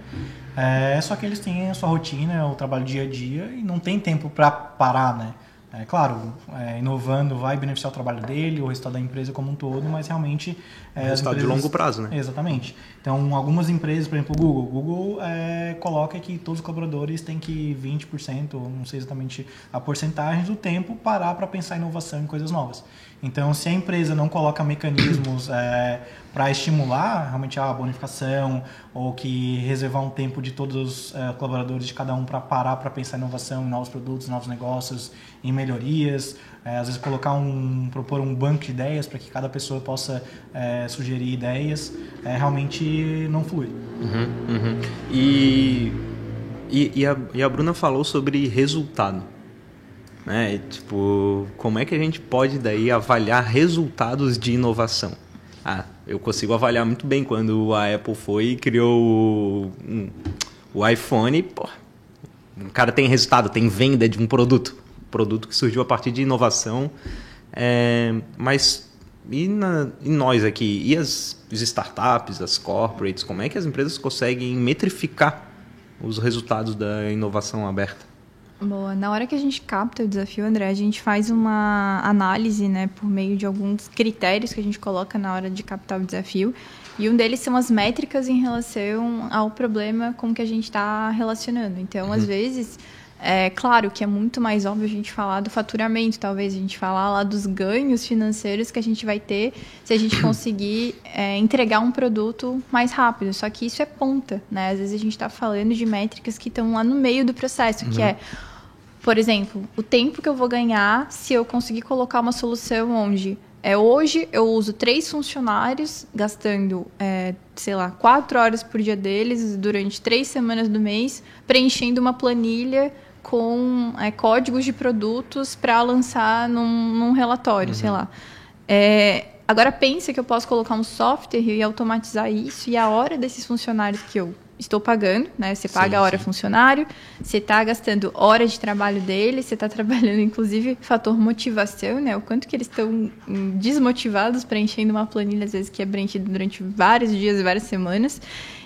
é, só que eles têm a sua rotina, o trabalho dia a dia e não tem tempo para parar, né? É claro, é, inovando vai beneficiar o trabalho dele, o resultado da empresa como um todo, mas realmente... É, resultado empresas... de longo prazo, né? Exatamente. Então, algumas empresas, por exemplo, o Google. O Google é, coloca que todos os colaboradores têm que 20%, não sei exatamente a porcentagem do tempo, parar para pensar em inovação em coisas novas. Então, se a empresa não coloca mecanismos é, para estimular realmente a bonificação ou que reservar um tempo de todos os é, colaboradores de cada um para parar para pensar em inovação, em novos produtos, novos negócios, em melhorias, é, às vezes colocar um propor um banco de ideias para que cada pessoa possa é, sugerir ideias, é, realmente não flui. Uhum, uhum. E, e, e, a, e a Bruna falou sobre resultado. Né? Tipo, como é que a gente pode daí avaliar resultados de inovação? Ah, eu consigo avaliar muito bem quando a Apple foi e criou o, o iPhone, pô, o cara tem resultado, tem venda de um produto, produto que surgiu a partir de inovação. É, mas e, na, e, nós aqui, e as, as startups, as corporates, como é que as empresas conseguem metrificar os resultados da inovação aberta? Boa. Na hora que a gente capta o desafio, André, a gente faz uma análise, né, por meio de alguns critérios que a gente coloca na hora de captar o desafio. E um deles são as métricas em relação ao problema com que a gente está relacionando. Então, uhum. às vezes, é claro que é muito mais óbvio a gente falar do faturamento, talvez a gente falar lá dos ganhos financeiros que a gente vai ter se a gente conseguir é, entregar um produto mais rápido. Só que isso é ponta, né? Às vezes a gente está falando de métricas que estão lá no meio do processo, que uhum. é por exemplo, o tempo que eu vou ganhar se eu conseguir colocar uma solução onde É, hoje eu uso três funcionários, gastando, é, sei lá, quatro horas por dia deles, durante três semanas do mês, preenchendo uma planilha com é, códigos de produtos para lançar num, num relatório, uhum. sei lá. É, agora pensa que eu posso colocar um software e automatizar isso e a hora desses funcionários que eu estou pagando, né? Você paga sim, a hora sim. funcionário, você está gastando hora de trabalho dele, você está trabalhando, inclusive, fator motivação, né? O quanto que eles estão hum, desmotivados preenchendo uma planilha, às vezes, que é preenchida durante vários dias e várias semanas.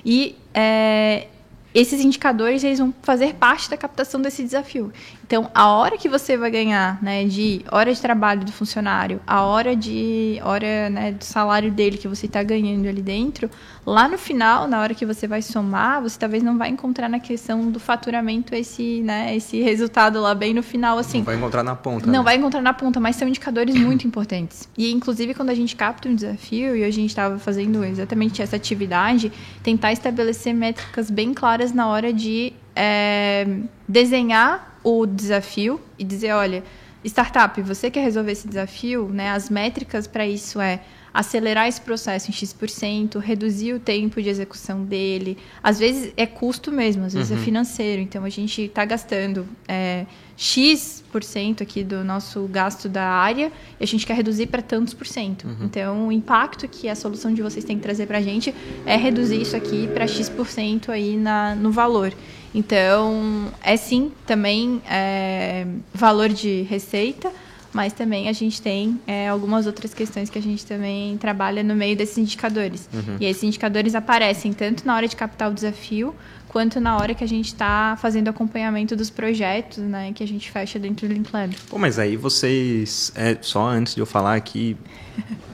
E é, esses indicadores eles vão fazer parte da captação desse desafio. Então, a hora que você vai ganhar, né, de hora de trabalho do funcionário, a hora de hora, né, do salário dele que você está ganhando ali dentro, lá no final, na hora que você vai somar, você talvez não vai encontrar na questão do faturamento esse, né, esse resultado lá bem no final, assim. Não vai encontrar na ponta. Não né? vai encontrar na ponta, mas são indicadores muito importantes. E inclusive quando a gente capta um desafio e a gente estava fazendo exatamente essa atividade, tentar estabelecer métricas bem claras na hora de é, desenhar o desafio e dizer, olha, startup, você quer resolver esse desafio, né? As métricas para isso é acelerar esse processo em X%, reduzir o tempo de execução dele. Às vezes é custo mesmo, às vezes é uhum. é financeiro. Então a gente está gastando é, X% aqui do nosso gasto da área e a gente quer reduzir para tantos por cento. Uhum. Então o impacto que a solução de vocês tem que trazer para a gente é reduzir isso aqui para X% aí na, no valor. Então, é sim também é, valor de receita, mas também a gente tem é, algumas outras questões que a gente também trabalha no meio desses indicadores. Uhum. E esses indicadores aparecem tanto na hora de captar o desafio, quanto na hora que a gente está fazendo acompanhamento dos projetos, né, que a gente fecha dentro do Link Lab. Pô, mas aí vocês, é, só antes de eu falar aqui,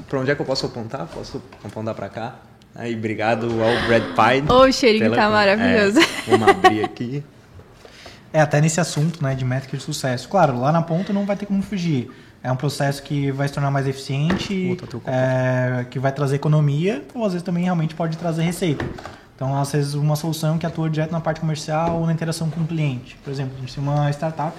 para onde é que eu posso apontar? Posso apontar para cá? Aí, obrigado ao Brad Pine. O cheirinho pela... tá maravilhoso. É, vamos abrir aqui. É, até nesse assunto né, de métrica de sucesso. Claro, lá na ponta não vai ter como fugir. É um processo que vai se tornar mais eficiente, é, que vai trazer economia, ou às vezes também realmente pode trazer receita. Então, às vezes, uma solução que atua direto na parte comercial ou na interação com o cliente. Por exemplo, a gente tem uma startup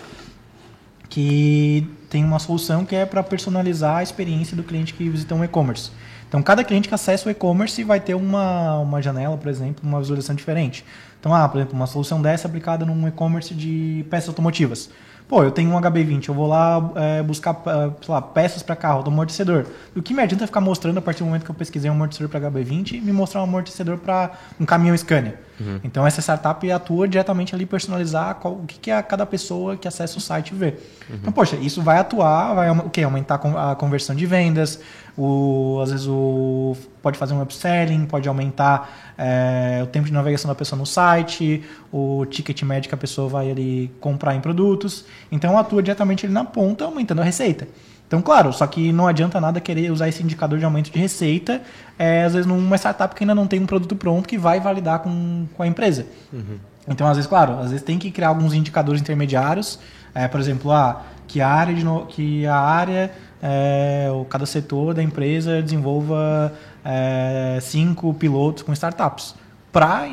que tem uma solução que é para personalizar a experiência do cliente que visita um e-commerce. Então, cada cliente que acessa o e-commerce vai ter uma, uma janela, por exemplo, uma visualização diferente. Então, ah, por exemplo, uma solução dessa aplicada num e-commerce de peças automotivas. Pô, eu tenho um HB20, eu vou lá é, buscar sei lá, peças para carro, do amortecedor. O que me adianta ficar mostrando a partir do momento que eu pesquisei um amortecedor para HB20 me mostrar um amortecedor para um caminhão Scania? Uhum. Então essa startup atua diretamente ali personalizar qual, o que, que a cada pessoa que acessa o site vê. Uhum. Então, poxa, isso vai atuar, vai o quê? aumentar a conversão de vendas, o, às vezes o, pode fazer um upselling, pode aumentar é, o tempo de navegação da pessoa no site, o ticket médio que a pessoa vai ali comprar em produtos. Então atua diretamente ali na ponta, aumentando a receita. Então, claro, só que não adianta nada querer usar esse indicador de aumento de receita, é, às vezes numa startup que ainda não tem um produto pronto que vai validar com, com a empresa. Uhum. Então, às vezes, claro, às vezes tem que criar alguns indicadores intermediários, é, por exemplo, ah, que a área, de no, que a área é, cada setor da empresa desenvolva é, cinco pilotos com startups para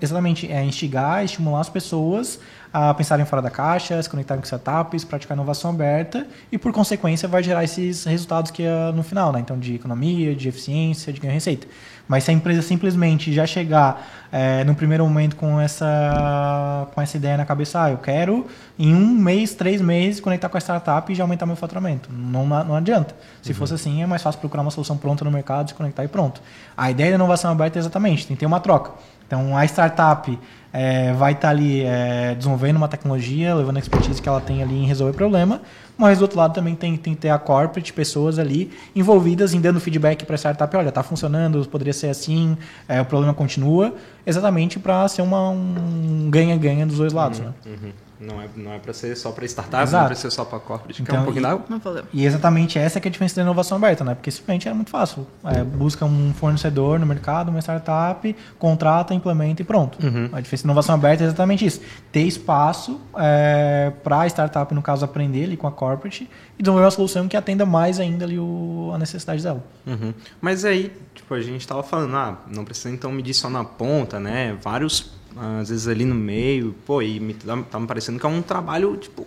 exatamente é, instigar, estimular as pessoas a pensarem fora da caixa, se conectarem com startups, praticar inovação aberta e, por consequência, vai gerar esses resultados que é no final, né? Então, de economia, de eficiência, de ganho de receita. Mas se a empresa simplesmente já chegar é, no primeiro momento com essa, com essa ideia na cabeça, ah, eu quero em um mês, três meses, conectar com a startup e já aumentar meu faturamento. Não, não adianta. Se uhum. fosse assim, é mais fácil procurar uma solução pronta no mercado, se conectar e pronto. A ideia da inovação aberta é exatamente, tem que ter uma troca. Então, a startup é, vai estar tá ali é, desenvolvendo uma tecnologia, levando a expertise que ela tem ali em resolver problema, mas do outro lado também tem, tem que ter a corporate, pessoas ali envolvidas em dando feedback para a startup, olha, está funcionando, poderia ser assim, é, o problema continua, exatamente para ser uma, um ganha-ganha dos dois lados. Uhum, né? Uhum. Não é, não é para ser só para startup, Exato. não é para ser só para corporate. Então, um pouquinho d'água? Não falou. E exatamente essa que é a diferença da inovação aberta, né? Porque simplesmente é muito fácil. É, busca um fornecedor no mercado, uma startup, contrata, implementa e pronto. Uhum. A diferença da inovação aberta é exatamente isso. Ter espaço é, para a startup, no caso, aprender ali com a corporate e desenvolver uma solução que atenda mais ainda ali o, a necessidade dela. Uhum. Mas aí, tipo, a gente estava falando, ah, não precisa então medir só na ponta, né? Vários às vezes ali no meio, pô, e me, tá, tá me parecendo que é um trabalho, tipo,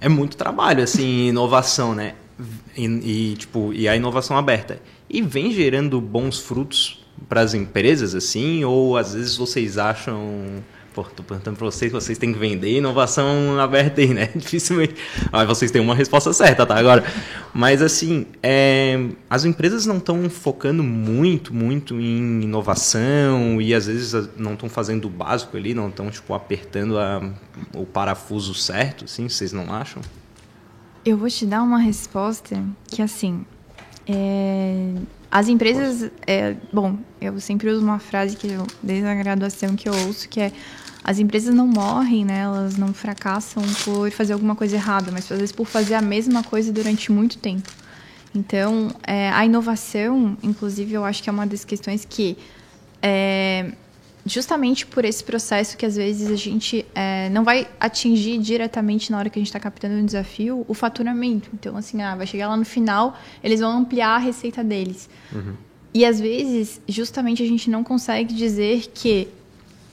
é muito trabalho, assim, inovação, né? e, e, tipo, e a inovação aberta. E vem gerando bons frutos para as empresas, assim? Ou às vezes vocês acham Pô, tô perguntando para vocês, vocês têm que vender inovação aberta aí, né? Dificilmente. Mas vocês têm uma resposta certa, tá? Agora. Mas assim, é, as empresas não estão focando muito, muito em inovação e às vezes não estão fazendo o básico ali, não estão, tipo, apertando a, o parafuso certo, assim, vocês não acham? Eu vou te dar uma resposta que, assim, é, as empresas, é, bom, eu sempre uso uma frase que eu, desde a graduação que eu ouço, que é as empresas não morrem, né? Elas não fracassam por fazer alguma coisa errada, mas às vezes por fazer a mesma coisa durante muito tempo. Então, é, a inovação, inclusive, eu acho que é uma das questões que, é, justamente por esse processo que às vezes a gente é, não vai atingir diretamente na hora que a gente está captando um desafio, o faturamento. Então, assim, ah, vai chegar lá no final, eles vão ampliar a receita deles. Uhum. E às vezes, justamente, a gente não consegue dizer que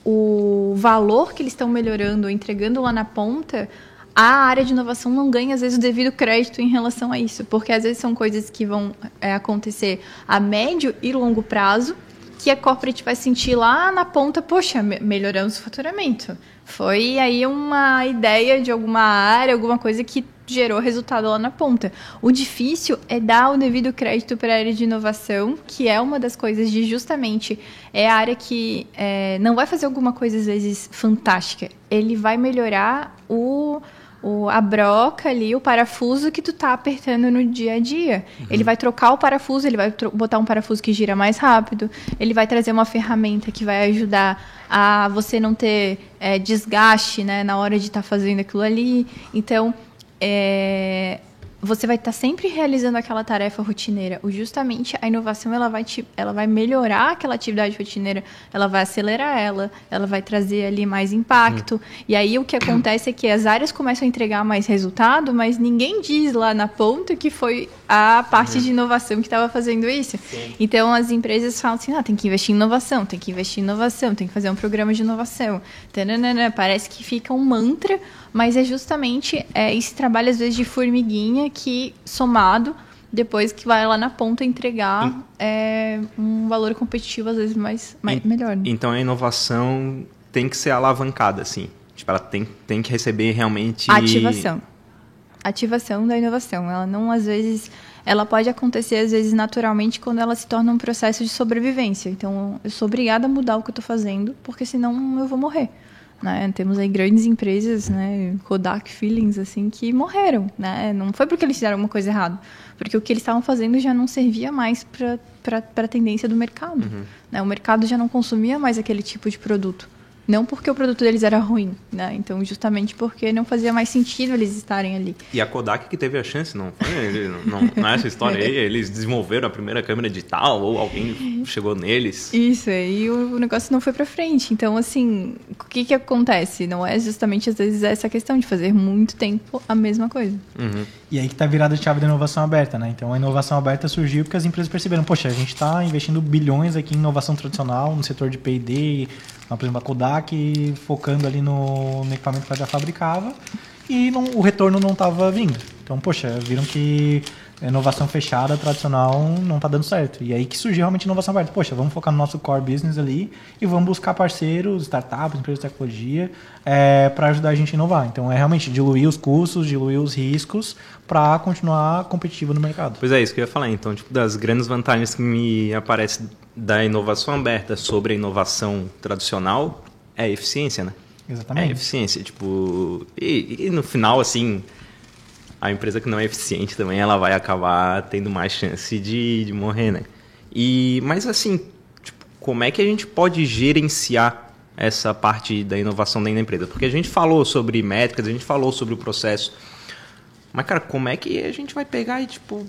o valor que eles estão melhorando, entregando lá na ponta, a área de inovação não ganha, às vezes, o devido crédito em relação a isso. Porque, às vezes, são coisas que vão é, acontecer a médio e longo prazo, que a corporate vai sentir lá na ponta, poxa, melhoramos o faturamento. Foi aí uma ideia de alguma área, alguma coisa que gerou resultado lá na ponta. O difícil é dar o devido crédito para a área de inovação, que é uma das coisas de justamente é a área que é, não vai fazer alguma coisa às vezes fantástica. Ele vai melhorar o o, a broca ali, o parafuso que tu tá apertando no dia a dia. Uhum. Ele vai trocar o parafuso, ele vai botar um parafuso que gira mais rápido, ele vai trazer uma ferramenta que vai ajudar a você não ter é, desgaste né, na hora de estar tá fazendo aquilo ali. Então, é, você vai estar tá sempre realizando aquela tarefa rotineira. O justamente a inovação ela vai te, ela vai melhorar aquela atividade rotineira, ela vai acelerar ela, ela vai trazer ali mais impacto. Uhum. E aí o que acontece é que as áreas começam a entregar mais resultado, mas ninguém diz lá na ponta que foi a parte uhum. de inovação que estava fazendo isso. Sim. Então as empresas falam assim: "Ah, tem que investir em inovação, tem que investir em inovação, tem que fazer um programa de inovação". Tananana, parece que fica um mantra mas é justamente é, esse trabalho, às vezes, de formiguinha que, somado, depois que vai lá na ponta entregar é, um valor competitivo, às vezes, mais, mais melhor. Né? Então, a inovação tem que ser alavancada, assim. Tipo, ela tem, tem que receber realmente... Ativação. Ativação da inovação. Ela não, às vezes... Ela pode acontecer, às vezes, naturalmente, quando ela se torna um processo de sobrevivência. Então, eu sou obrigada a mudar o que eu estou fazendo, porque senão eu vou morrer. Né? Temos aí grandes empresas, né? Kodak, Feelings, assim, que morreram, né? Não foi porque eles fizeram alguma coisa errada, porque o que eles estavam fazendo já não servia mais para a tendência do mercado. Uhum. Né? O mercado já não consumia mais aquele tipo de produto. Não porque o produto deles era ruim, né? Então, justamente porque não fazia mais sentido eles estarem ali. E a Kodak que teve a chance, não foi? Não, não é essa história aí? Eles desenvolveram a primeira câmera digital ou alguém chegou neles? Isso, e o negócio não foi para frente. Então, assim, o que que acontece? Não é justamente, às vezes, essa questão de fazer muito tempo a mesma coisa. Uhum. E aí que tá virada a chave da inovação aberta, né? Então, a inovação aberta surgiu porque as empresas perceberam, poxa, a gente está investindo bilhões aqui em inovação tradicional, no setor de P&D, por exemplo, a Kodak focando ali no, no equipamento que ela já fabricava e não, o retorno não estava vindo. Então, poxa, viram que inovação fechada, tradicional, não está dando certo. E aí que surgiu realmente inovação aberta. Poxa, vamos focar no nosso core business ali e vamos buscar parceiros, startups, empresas de tecnologia é, para ajudar a gente a inovar. Então, é realmente diluir os custos, diluir os riscos para continuar competitivo no mercado. Pois é, isso que eu ia falar. Então, tipo, das grandes vantagens que me aparecem da inovação aberta sobre a inovação tradicional é a eficiência, né? Exatamente. É a eficiência, tipo... E, e, no final, assim, a empresa que não é eficiente também, ela vai acabar tendo mais chance de, de morrer, né? E, mas, assim, tipo, como é que a gente pode gerenciar essa parte da inovação dentro da empresa? Porque a gente falou sobre métricas, a gente falou sobre o processo... Mas, cara, como é que a gente vai pegar e, tipo,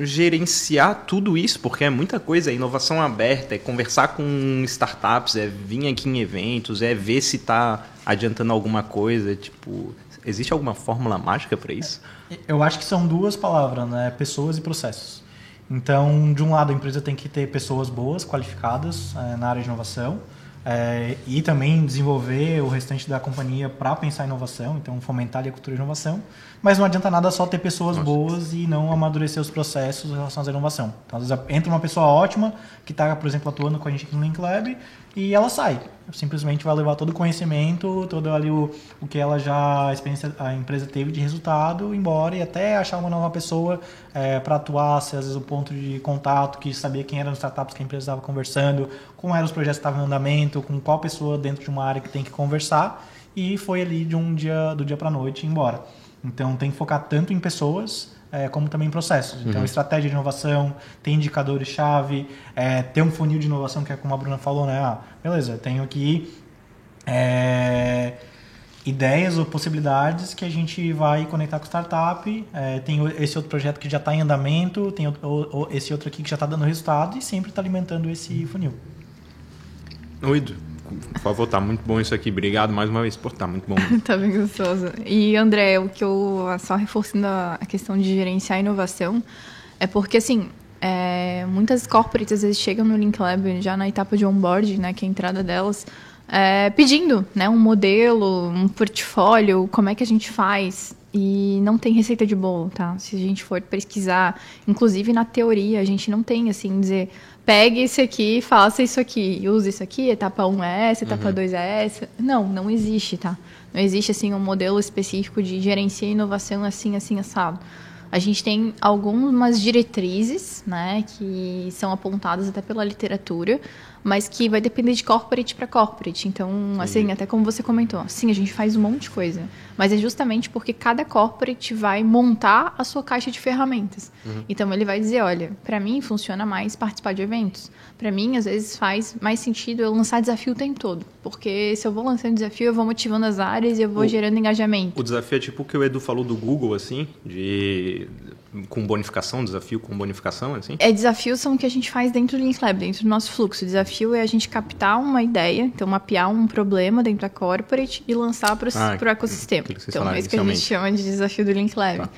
gerenciar tudo isso, porque é muita coisa, é inovação aberta, é conversar com startups, é vir aqui em eventos, é ver se está adiantando alguma coisa, tipo, existe alguma fórmula mágica para isso? Eu acho que são duas palavras, né? Pessoas e processos. Então, de um lado, a empresa tem que ter pessoas boas, qualificadas é, na área de inovação, é, e também desenvolver o restante da companhia para pensar em inovação, então fomentar a cultura de inovação. Mas não adianta nada só ter pessoas Nossa. boas e não amadurecer os processos relacionados à inovação. Então, às vezes entra uma pessoa ótima que está, por exemplo, atuando com a gente aqui no Link Lab e ela sai. Simplesmente vai levar todo o conhecimento, todo ali o, o que ela já, a experiência, a empresa teve de resultado embora e até achar uma nova pessoa é, para atuar, se às vezes o ponto de contato, que sabia quem eram os startups que a empresa estava conversando, como eram os projetos que estavam em andamento, com qual pessoa dentro de uma área que tem que conversar e foi ali de um dia do dia para noite embora. Então tem que focar tanto em pessoas é, como também processos. Então, uhum. estratégia de inovação, tem indicadores-chave, é, ter um funil de inovação, que é como a Bruna falou, né? Ah, beleza, eu tenho aqui é, ideias ou possibilidades que a gente vai conectar com startup. É, tem esse outro projeto que já está em andamento, tem esse outro aqui que já está dando resultado e sempre está alimentando esse funil. Oi, por favor, tá muito bom isso aqui. Obrigado mais uma vez por tá muito bom. tá bem gostoso. E André, o que eu só reforçando a questão de gerenciar a inovação é porque assim, é, muitas corporates às vezes chegam no Link Lab já na etapa de onboard, né, que é a entrada delas, é, pedindo, né, um modelo, um portfólio, como é que a gente faz e não tem receita de bolo, tá? Se a gente for pesquisar, inclusive na teoria, a gente não tem assim dizer pegue esse aqui, faça isso aqui, use isso aqui, etapa 1 é essa, etapa uhum. 2 é essa. Não, não existe, tá? Não existe assim um modelo específico de gerenciar inovação assim, assim, assado. A gente tem algumas diretrizes, né, que são apontadas até pela literatura, mas que vai depender de corporate para corporate. Então, sim. assim, até como você comentou, sim, a gente faz um monte de coisa, mas é justamente porque cada corporate vai montar a sua caixa de ferramentas. Uhum. Então, ele vai dizer, olha, para mim funciona mais participar de eventos. Para mim, às vezes faz mais sentido eu lançar desafio o tempo todo, porque se eu vou lançando desafio, eu vou motivando as áreas e eu vou o, gerando engajamento. O desafio é tipo o que o Edu falou do Google, assim, de com bonificação, desafio com bonificação, assim? É, desafios são o que a gente faz dentro do Link Lab, dentro do nosso fluxo. O desafio é a gente captar uma ideia, então mapear um problema dentro da corporate e lançar para o ah, ecossistema. Então é isso que a gente chama de desafio do Link Lab. Tá.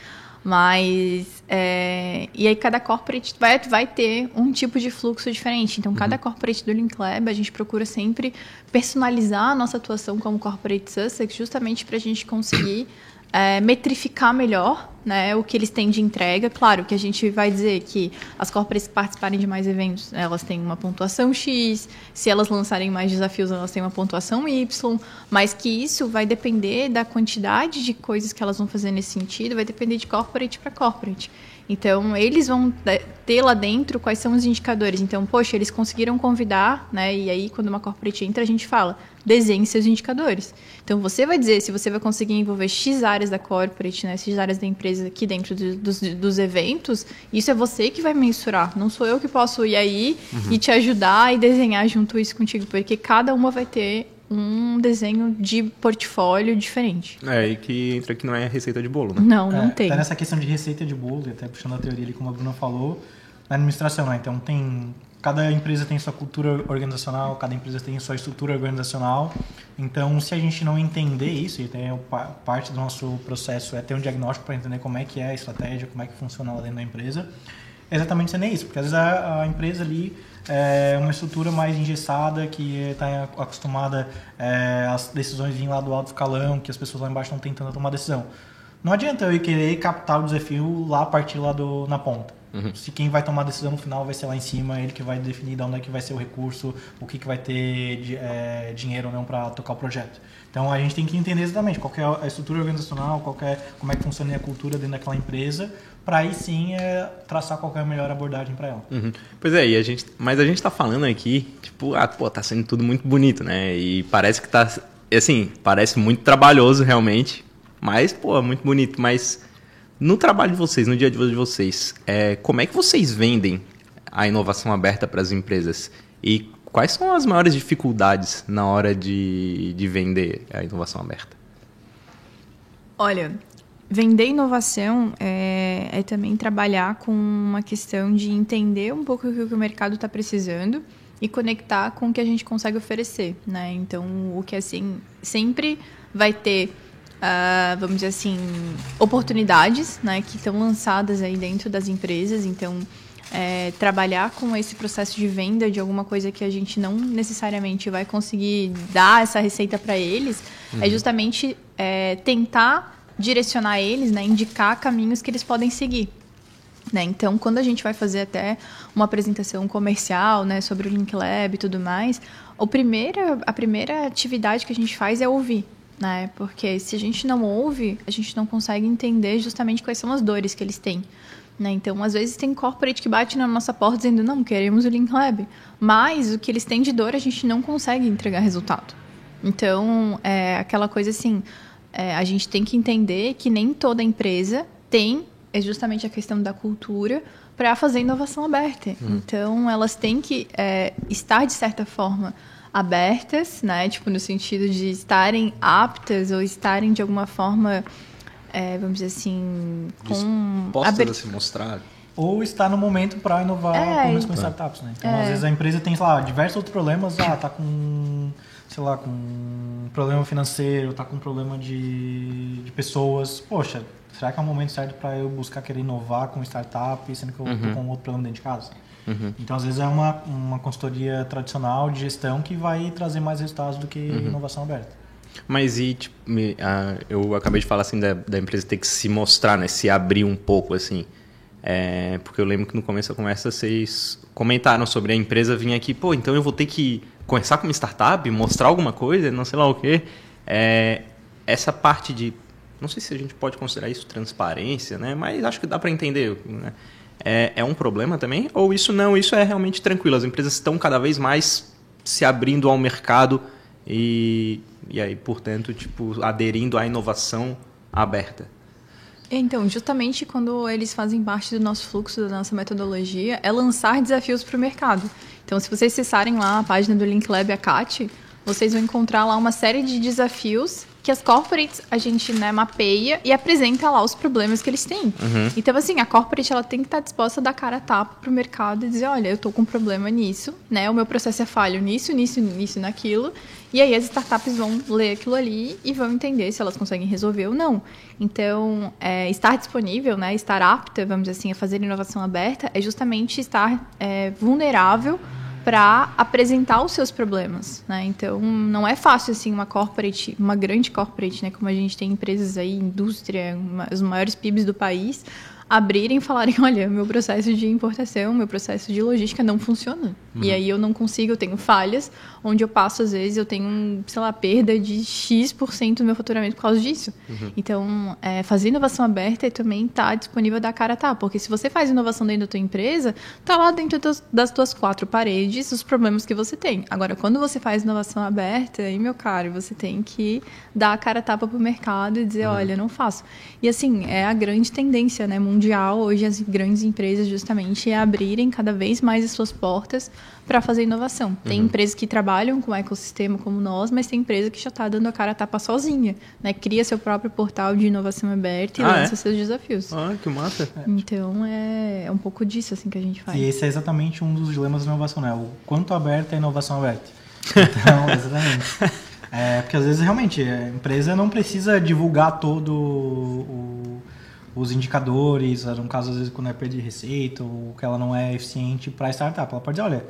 Mas, é, e aí cada corporate vai, vai ter um tipo de fluxo diferente. Então, cada uhum. corporate do Link Lab, a gente procura sempre personalizar a nossa atuação como corporate Sussex, justamente para a gente conseguir é, metrificar melhor né, o que eles têm de entrega. Claro que a gente vai dizer que as corporates que participarem de mais eventos, elas têm uma pontuação X, se elas lançarem mais desafios, elas têm uma pontuação Y, mas que isso vai depender da quantidade de coisas que elas vão fazer nesse sentido, vai depender de corporate para corporate. Então, eles vão ter lá dentro quais são os indicadores. Então, poxa, eles conseguiram convidar, né? E aí, quando uma corporate entra, a gente fala, desenhe seus indicadores. Então, você vai dizer se você vai conseguir envolver X áreas da corporate, né? X áreas da empresa aqui dentro de, dos, dos eventos. Isso é você que vai mensurar. Não sou eu que posso ir aí uhum. e te ajudar e desenhar junto isso contigo. Porque cada uma vai ter um desenho de portfólio diferente. É, e que entra que não é receita de bolo, né? Não, não é, tem. Tá nessa questão de receita de bolo, até puxando a teoria ali, como a Bruna falou, na administração, né? Então tem. Cada empresa tem sua cultura organizacional, cada empresa tem sua estrutura organizacional. Então, se a gente não entender isso, e tem parte do nosso processo é ter um diagnóstico para entender como é que é a estratégia, como é que funciona lá dentro da empresa, exatamente nem isso, porque às vezes a, a empresa ali é uma estrutura mais engessada, que está acostumada é, as decisões virem lá do alto escalão, que as pessoas lá embaixo estão tentando tomar decisão. Não adianta eu querer captar o desafio lá partir lá do, na ponta. Uhum. Se quem vai tomar a decisão no final vai ser lá em cima, ele que vai definir de onde é que vai ser o recurso, o que, que vai ter de, é, dinheiro ou não para tocar o projeto. Então a gente tem que entender exatamente qual é a estrutura organizacional, qual é, como é que funciona a cultura dentro daquela empresa, para aí sim é, traçar qual é a melhor abordagem para ela. Uhum. Pois é, e a gente, mas a gente está falando aqui, tipo, ah, pô, tá sendo tudo muito bonito, né? E parece que tá, assim, parece muito trabalhoso realmente, mas, pô, é muito bonito. Mas no trabalho de vocês, no dia de vocês, é, como é que vocês vendem a inovação aberta para as empresas? E quais são as maiores dificuldades na hora de, de vender a inovação aberta? Olha, Vender inovação é, é, também trabalhar com uma questão de entender um pouco o que o mercado está precisando e conectar com o que a gente consegue oferecer, né? Então, o que assim sempre vai ter, uh, vamos dizer assim, oportunidades, né, que estão lançadas aí dentro das empresas. Então, é, trabalhar com esse processo de venda de alguma coisa que a gente não necessariamente vai conseguir dar essa receita para eles, é uhum. é justamente é, tentar direcionar eles, né, indicar caminhos que eles podem seguir. Né? Então, quando a gente vai fazer até uma apresentação comercial né, sobre o Link Lab e tudo mais, primeira, a primeira atividade que a gente faz é ouvir. Né? Porque se a gente não ouve, a gente não consegue entender justamente quais são as dores que eles têm. Né? Então, às vezes tem corporate que bate na nossa porta dizendo, não, queremos o Link Lab. Mas o que eles têm de dor, a gente não consegue entregar resultado. Então, é aquela coisa assim, é, a gente tem que entender que nem toda empresa tem é justamente a questão da cultura para fazer inovação aberta. Hum. Então, elas têm que é, estar, de certa forma, abertas, né? Tipo, no sentido de estarem aptas ou estarem, de alguma forma, é, vamos dizer assim, com... Dispostas a se mostrar. Ou estar no momento para inovar, é, pelo com startups, né? Então, é. às vezes, a empresa tem, sei lá, diversos outros problemas. Ah, tá com, sei lá, com problema financeiro, tá com problema de, de pessoas. Poxa, será que é o momento certo para eu buscar querer inovar com startup, sendo que eu estou uhum. com outro problema dentro de casa? Uhum. Então, às vezes, é uma, uma consultoria tradicional de gestão que vai trazer mais resultados do que uhum. inovação aberta. Mas e, tipo, me, eu acabei de falar assim da, da, empresa ter que se mostrar, né? Se abrir um pouco, assim. É, porque eu lembro que no começo da conversa vocês comentaram sobre a empresa vir aqui, pô, então eu vou ter que conversar com uma startup, mostrar alguma coisa, não sei lá o quê. É, essa parte de não sei se a gente pode considerar isso transparência, né? Mas acho que dá para entender. Né? É, é um problema também? Ou isso não? Isso é realmente tranquilo? As empresas estão cada vez mais se abrindo ao mercado e, e aí, portanto, tipo, aderindo à inovação aberta. Então, justamente quando eles fazem parte do nosso fluxo, da nossa metodologia, é lançar desafios para o mercado. Então, se vocês acessarem lá a página do Link Lab Acate, vocês vão encontrar lá uma série de desafios que as corporates a gente né, mapeia e apresenta lá os problemas que eles têm. Uhum. Então, assim, a corporate ela tem que estar disposta a dar cara a tapa para o mercado e dizer, olha, eu estou com um problema nisso, né? O meu processo é falho nisso, nisso, nisso, naquilo. E aí as startups vão ler aquilo ali e vão entender se elas conseguem resolver ou não. Então, é, estar disponível, né, estar apta, vamos dizer assim, a fazer inovação aberta é justamente estar é, vulnerável para apresentar os seus problemas, né? Então, não é fácil assim uma corporate, uma grande corporate, né, como a gente tem empresas aí, indústria, uma, os maiores PIBs do país, abrirem e falarem, olha, meu processo de importação, meu processo de logística não funciona. Uhum. E aí eu não consigo, eu tenho falhas, onde eu passo, às vezes, eu tenho, sei lá, perda de X% do meu faturamento por causa disso. Uhum. Então, é, fazer inovação aberta é também tá disponível da cara tá, porque se você faz inovação dentro da tua empresa, tá lá dentro das, das tuas quatro paredes os problemas que você tem. Agora, quando você faz inovação aberta, aí, meu caro, você tem que dar a cara tapa pro mercado e dizer, uhum. olha, não faço. E assim, é a grande tendência, né, mundial mundial, hoje as grandes empresas justamente é abrirem cada vez mais as suas portas para fazer inovação. Tem uhum. empresas que trabalham com o ecossistema como nós, mas tem empresa que já está dando a cara a tapa sozinha, né? Cria seu próprio portal de inovação aberta e ah, lança é? seus desafios. Ah, que massa. Então é, é um pouco disso assim que a gente faz. E esse é exatamente um dos dilemas da inovação, né? O quanto aberta é a inovação aberta. Então, exatamente. É, porque às vezes realmente a empresa não precisa divulgar todo o os indicadores, no caso às vezes quando é perda de receita ou que ela não é eficiente para a startup. Ela pode dizer, olha,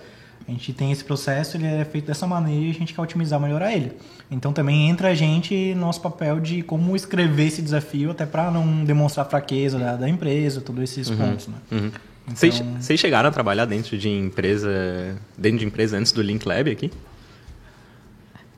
a gente tem esse processo, ele é feito dessa maneira e a gente quer otimizar, melhorar ele. Então também entra a gente no nosso papel de como escrever esse desafio até para não demonstrar fraqueza da, da, empresa, todos esses uhum, pontos, né? Uhum. Então... Vocês, vocês chegaram a trabalhar dentro de empresa, dentro de empresa antes do Link Lab aqui?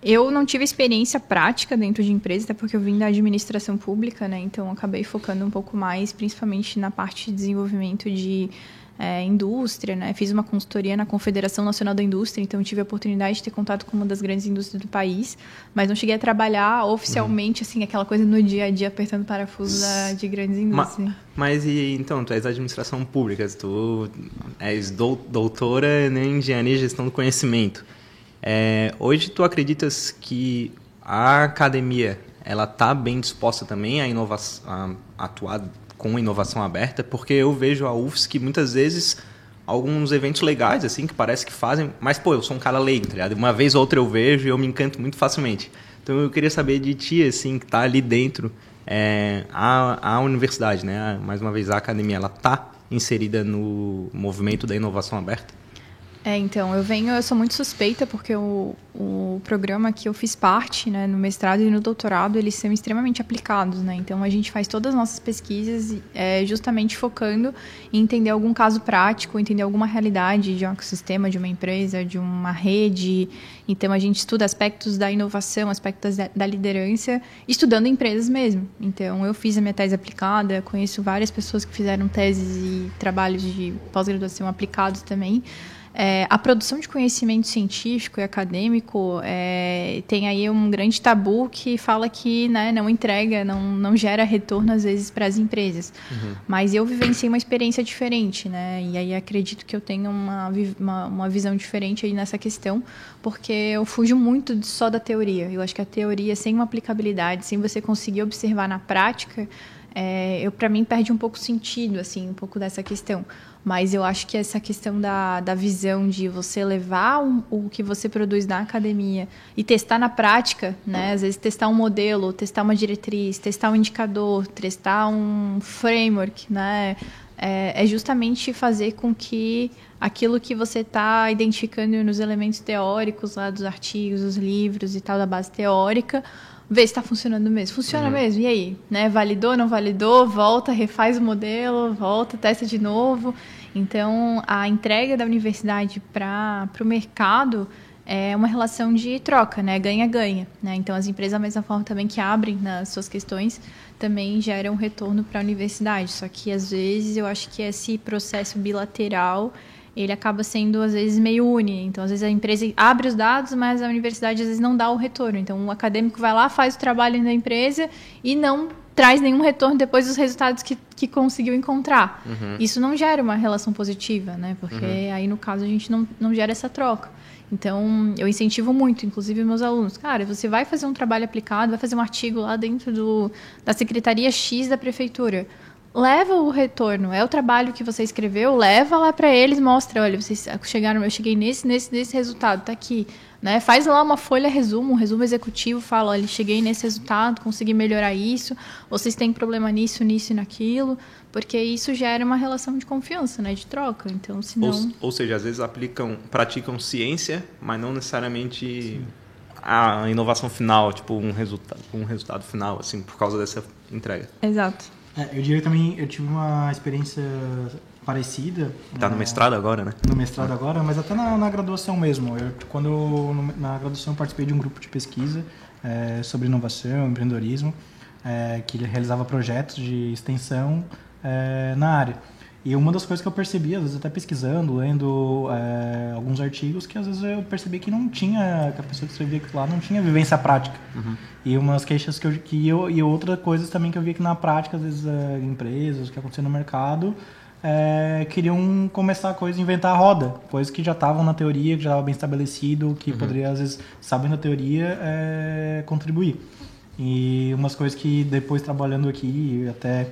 Eu não tive experiência prática dentro de empresa, até porque eu vim da administração pública, né? Então, acabei focando um pouco mais, principalmente na parte de desenvolvimento de é, indústria, né? Fiz uma consultoria na Confederação Nacional da Indústria, então tive a oportunidade de ter contato com uma das grandes indústrias do país, mas não cheguei a trabalhar oficialmente, uhum. assim, aquela coisa no dia a dia apertando parafusos de grandes indústrias. Mas, mas, e então, tu és administração pública, tu és doutora em engenharia e gestão do conhecimento. É, hoje tu acreditas que a academia ela está bem disposta também a, a atuar com inovação aberta? Porque eu vejo a UFSC muitas vezes alguns eventos legais, assim, que parece que fazem, mas, pô, eu sou um cara leigo, tá ligado? Uma vez ou outra eu vejo e eu me encanto muito facilmente. Então eu queria saber de ti, assim, que está ali dentro, é, a, a universidade, né? Mais uma vez, a academia, ela está inserida no movimento da inovação aberta? É, então, eu venho, eu sou muito suspeita porque o, o programa que eu fiz parte, né, no mestrado e no doutorado, eles são extremamente aplicados, né? Então, a gente faz todas as nossas pesquisas é, justamente focando em entender algum caso prático, entender alguma realidade de um ecossistema, de uma empresa, de uma rede. Então, a gente estuda aspectos da inovação, aspectos da, da liderança, estudando empresas mesmo. Então, eu fiz a minha tese aplicada, conheço várias pessoas que fizeram teses e trabalhos de pós-graduação aplicados também. É, a produção de conhecimento científico e acadêmico é, tem aí um grande tabu que fala que né, não entrega, não, não gera retorno às vezes para as empresas. Uhum. Mas eu vivenciei uma experiência diferente, né? E aí acredito que eu tenho uma, uma, uma, visão diferente aí nessa questão, porque eu fujo muito só da teoria. Eu acho que a teoria sem uma aplicabilidade, sem você conseguir observar na prática, é, eu para mim perde um pouco sentido, assim, um pouco dessa questão. Mas eu acho que essa questão da, da visão de você levar um, o que você produz na academia e testar na prática, né? Às vezes testar um modelo, testar uma diretriz, testar um indicador, testar um framework, né? É, é justamente fazer com que aquilo que você está identificando nos elementos teóricos lá dos artigos, dos livros e tal da base teórica, ver se está funcionando mesmo. Funciona uhum. mesmo? E aí? Né? Validou, não validou? Volta, refaz o modelo, volta, testa de novo. Então, a entrega da universidade para o mercado é uma relação de troca, né? Ganha-ganha. Né? Então, as empresas, da mesma forma também que abrem nas suas questões, também geram retorno para a universidade. Só que, às vezes, eu acho que esse processo bilateral ele acaba sendo às vezes meio uni. Então, às vezes a empresa abre os dados, mas a universidade às vezes não dá o retorno. Então, o acadêmico vai lá, faz o trabalho da empresa e não traz nenhum retorno depois dos resultados que, que conseguiu encontrar. Uhum. Isso não gera uma relação positiva, né? Porque uhum. aí, no caso, a gente não, não gera essa troca. Então, eu incentivo muito, inclusive meus alunos. Cara, você vai fazer um trabalho aplicado, vai fazer um artigo lá dentro do, da Secretaria X da Prefeitura leva o retorno. É o trabalho que você escreveu, leva lá para eles, mostra, olha, vocês chegaram, eu cheguei nesse, nesse, nesse resultado, tá aqui. Né? Faz lá uma folha resumo, um resumo executivo, fala, olha, cheguei nesse resultado, consegui melhorar isso, vocês têm problema nisso, nisso e naquilo, porque isso gera uma relação de confiança, né, de troca. Então, senão... ou, ou seja, às vezes aplicam, praticam ciência, mas não necessariamente Sim. a inovação final, tipo um resultado, um resultado final, assim, por causa dessa entrega. Exato. É, eu diria também, eu tive uma experiência parecida. Tá no é, mestrado agora, né? No mestrado agora, mas até na, na graduação mesmo. Eu, quando eu, na graduação eu participei de um grupo de pesquisa é, sobre inovação, empreendedorismo, é, que realizava projetos de extensão é, na área. E uma das coisas que eu percebi, às vezes até pesquisando, lendo é, alguns artigos, que às vezes eu percebi que não tinha, que a pessoa que escrevia lá não tinha vivência prática. Uhum. E umas queixas que eu, que eu, e outras coisas também que eu vi que na prática, às vezes, é, empresas, o que acontecia no mercado, é, queriam começar a coisa, inventar a roda, coisas que já estavam na teoria, que já estava bem estabelecido, que uhum. poderia, às vezes, sabendo a teoria, é, contribuir. E umas coisas que depois trabalhando aqui, até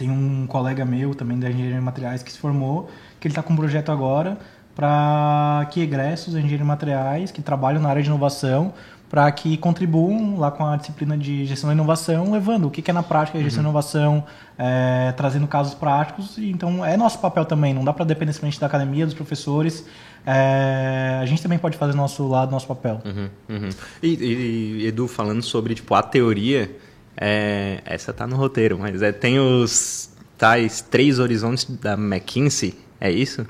tem um colega meu também da engenharia de materiais que se formou, que ele está com um projeto agora para que egressos de engenharia de materiais que trabalham na área de inovação para que contribuam lá com a disciplina de gestão da inovação, levando o que é na prática a gestão uhum. da inovação, é, trazendo casos práticos. Então, é nosso papel também, não dá para depender somente da academia, dos professores. É, a gente também pode fazer nosso lado, nosso papel. Uhum, uhum. E, e, Edu, falando sobre tipo, a teoria, é, essa tá no roteiro, mas é, tem os tais três horizontes da McKinsey, é isso?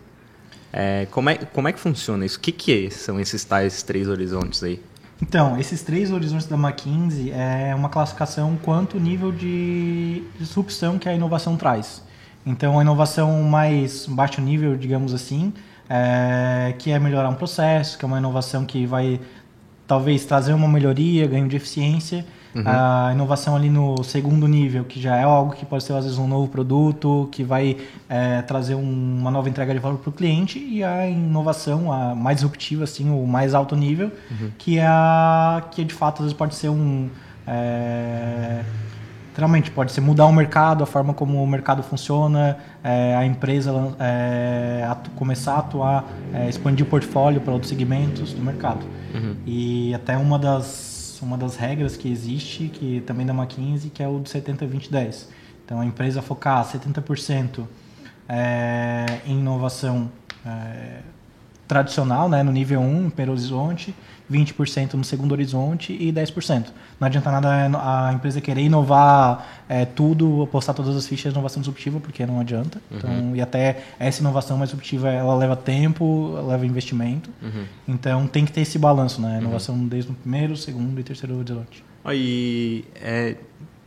É, como, é, como é que funciona isso? O que, que são esses tais três horizontes aí? Então, esses três horizontes da McKinsey é uma classificação quanto nível de disrupção que a inovação traz. Então, a inovação mais baixo nível, digamos assim, é, que é melhorar um processo, que é uma inovação que vai talvez trazer uma melhoria, ganho de eficiência, Uhum. A inovação ali no segundo nível, que já é algo que pode ser às vezes um novo produto, que vai é, trazer um, uma nova entrega de valor para o cliente, e a inovação, a mais disruptiva, assim, o mais alto nível, uhum. que é a que de fato às vezes pode ser um. É, literalmente, pode ser mudar o mercado, a forma como o mercado funciona, é, a empresa é, atu, começar a atuar, é, expandir o portfólio para outros segmentos do mercado. Uhum. E até uma das uma das regras que existe, que também da McKinsey, que é o do 70-20-10. Então, a empresa focar 70% é, em inovação é, tradicional, né, no nível 1, no primeiro horizonte, 20% no segundo horizonte e 10%. Não adianta nada a empresa querer inovar é, tudo, apostar todas as fichas de inovação disruptiva, porque não adianta. Uhum. Então, e até essa inovação mais disruptiva, ela leva tempo, ela leva investimento. Uhum. Então, tem que ter esse balanço, né? Inovação uhum. desde o primeiro, segundo e terceiro horizonte. Aí, é,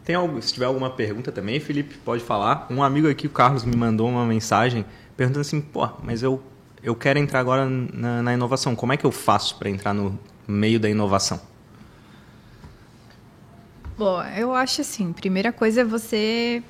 tem algo, se tiver alguma pergunta também, Felipe, pode falar. Um amigo aqui, o Carlos, me mandou uma mensagem perguntando assim, pô, mas eu, eu quero entrar agora na, na inovação, como é que eu faço para entrar no meio da inovação? Bom, eu acho assim, primeira coisa é você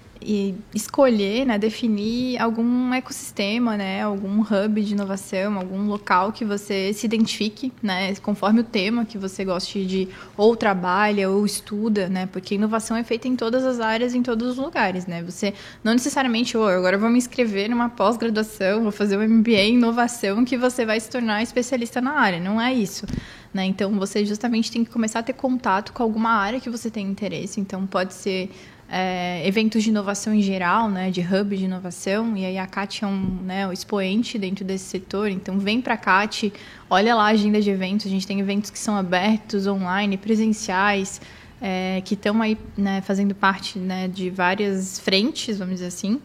escolher, né, definir algum ecossistema, né, algum hub de inovação, algum local que você se identifique, né, conforme o tema que você goste de ou trabalha ou estuda, né, porque inovação é feita em todas as áreas, em todos os lugares, né. Você não necessariamente, oh, agora vou me inscrever numa pós-graduação, vou fazer um MBA em inovação que você vai se tornar especialista na área, não é isso. Né? Então, você justamente tem que começar a ter contato com alguma área que você tem interesse. Então, pode ser é, eventos de inovação em geral, né, de hub de inovação, e aí a CAT é um, né, expoente dentro desse setor, então vem para a CAT, olha lá a agenda de eventos, a gente tem eventos que são abertos, online, presenciais, é, que estão aí né, fazendo parte né, de várias frentes, vamos dizer assim,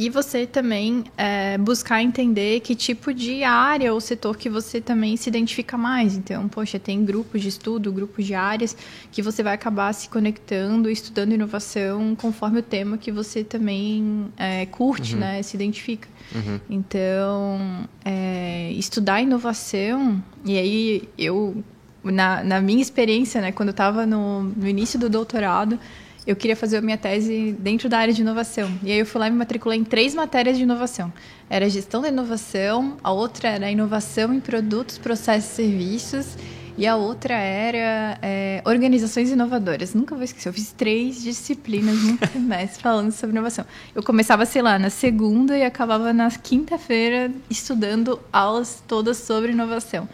e você também é, buscar entender que tipo de área ou setor que você também se identifica mais. Então, poxa, tem grupos de estudo, grupos de áreas que você vai acabar se conectando, estudando inovação conforme o tema que você também é, curte, uhum. né, se identifica. Uhum. Então, é, estudar inovação, e aí eu, na, na minha experiência, né, quando eu estava no, no início do doutorado, eu queria fazer a minha tese dentro da área de inovação. E aí eu fui lá e me matriculei em três matérias de inovação. Era gestão da inovação, a outra era inovação em produtos, processos e serviços, e a outra era é, organizações inovadoras. Nunca vou esquecer, eu fiz três disciplinas no semestre falando sobre inovação. Eu começava, sei lá, na segunda e acabava na quinta-feira estudando aulas todas sobre inovação.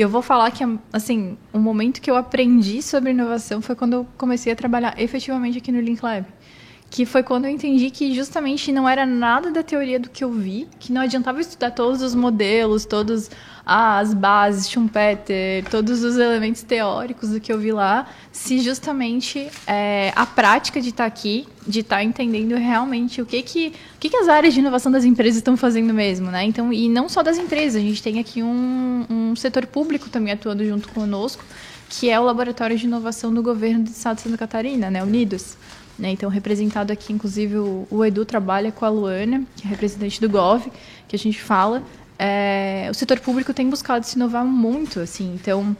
E eu vou falar que, assim, o momento que eu aprendi sobre inovação foi quando eu comecei a trabalhar efetivamente aqui no Link Lab. Que foi quando eu entendi que justamente não era nada da teoria do que eu vi, que não adiantava estudar todos os modelos, todos ah, as bases, Schumpeter, todos os elementos teóricos do que eu vi lá, se justamente é, a prática de estar tá aqui, de estar tá entendendo realmente o que que, o que que as áreas de inovação das empresas estão fazendo mesmo, né? Então, e não só das empresas, a gente tem aqui um, um setor público também atuando junto conosco, que é o Laboratório de Inovação do Governo do Estado de Santa Catarina, né, Unidos. Né, então, representado aqui, inclusive, o, o Edu trabalha com a Luana, que é representante do GOV, que a gente fala, é, o setor público tem buscado se inovar muito, assim, então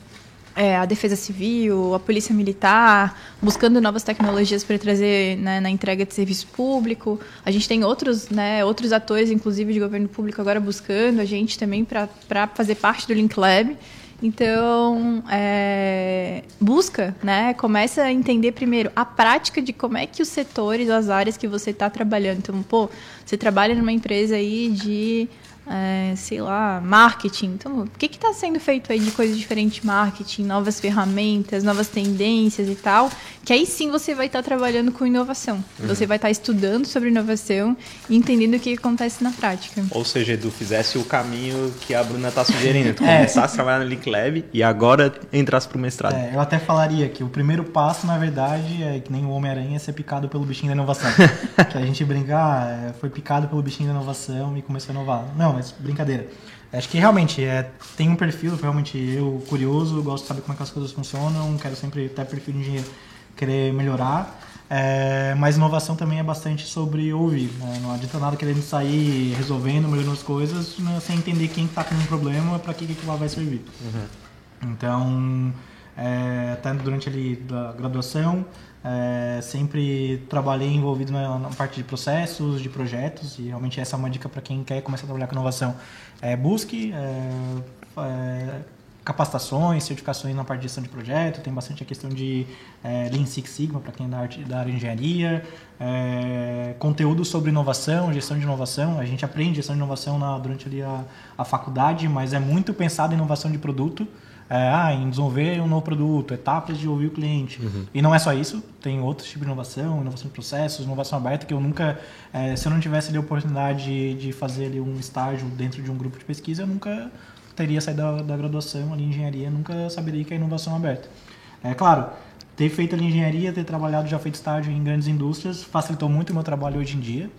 é, a defesa civil, a polícia militar, buscando novas tecnologias para trazer né, na entrega de serviço público. A gente tem outros, né, outros atores, inclusive de governo público, agora buscando a gente também para fazer parte do Link Lab. Então, é, busca, né? Começa a entender primeiro a prática de como é que os setores, as áreas que você está trabalhando. Então, pô, você trabalha numa empresa aí de é, sei lá, marketing. Então, o que está sendo feito aí de coisas diferentes marketing, novas ferramentas, novas tendências e tal? Que aí sim você vai estar tá trabalhando com inovação. Uhum. Você vai estar tá estudando sobre inovação e entendendo o que acontece na prática. Ou seja, Edu, fizesse o caminho que a Bruna está sugerindo. Tu é. começasse a trabalhar no Link Lab e agora entrasse para o mestrado. É, eu até falaria que o primeiro passo, na verdade, é que nem o Homem-Aranha é ser picado pelo bichinho da inovação. que a gente brincar, ah, foi picado pelo bichinho da inovação e começou a inovar. Não, mas brincadeira. Acho que realmente é, tem um perfil, realmente eu curioso, gosto de saber como é que as coisas funcionam, quero sempre ter perfil de engenheiro, querer melhorar. É, mas inovação também é bastante sobre ouvir. Né? Não adianta nada querendo sair resolvendo, melhorando as coisas, né? sem entender quem está com um problema, para que, que aquilo lá vai servir. Uhum. Então, é, até durante ali da graduação, é, sempre trabalhei envolvido na, na, parte de processos, de projetos, e realmente essa é uma dica para quem quer começar a trabalhar com inovação. É, busque é, é capacitações, certificações na parte de gestão de projeto, tem bastante a questão de é, Lean Six Sigma para quem é da, arte, da área de engenharia, é, conteúdo sobre inovação, gestão de inovação. A gente aprende gestão de inovação na, durante ali a, a faculdade, mas é muito pensado em inovação de produto é, ah, em desenvolver um novo produto, etapas de ouvir o cliente. Uhum. E não é só isso, tem outros tipos de inovação, inovação de processos, inovação aberta, que eu nunca, é, se eu não tivesse ali, a oportunidade de, de fazer ali, um estágio dentro de um grupo de pesquisa, eu nunca teria saído da, da graduação ali em engenharia, nunca saberia que é inovação aberta. É claro, ter feito ali engenharia, ter trabalhado, já feito estágio em grandes indústrias, facilitou muito o meu trabalho hoje em dia.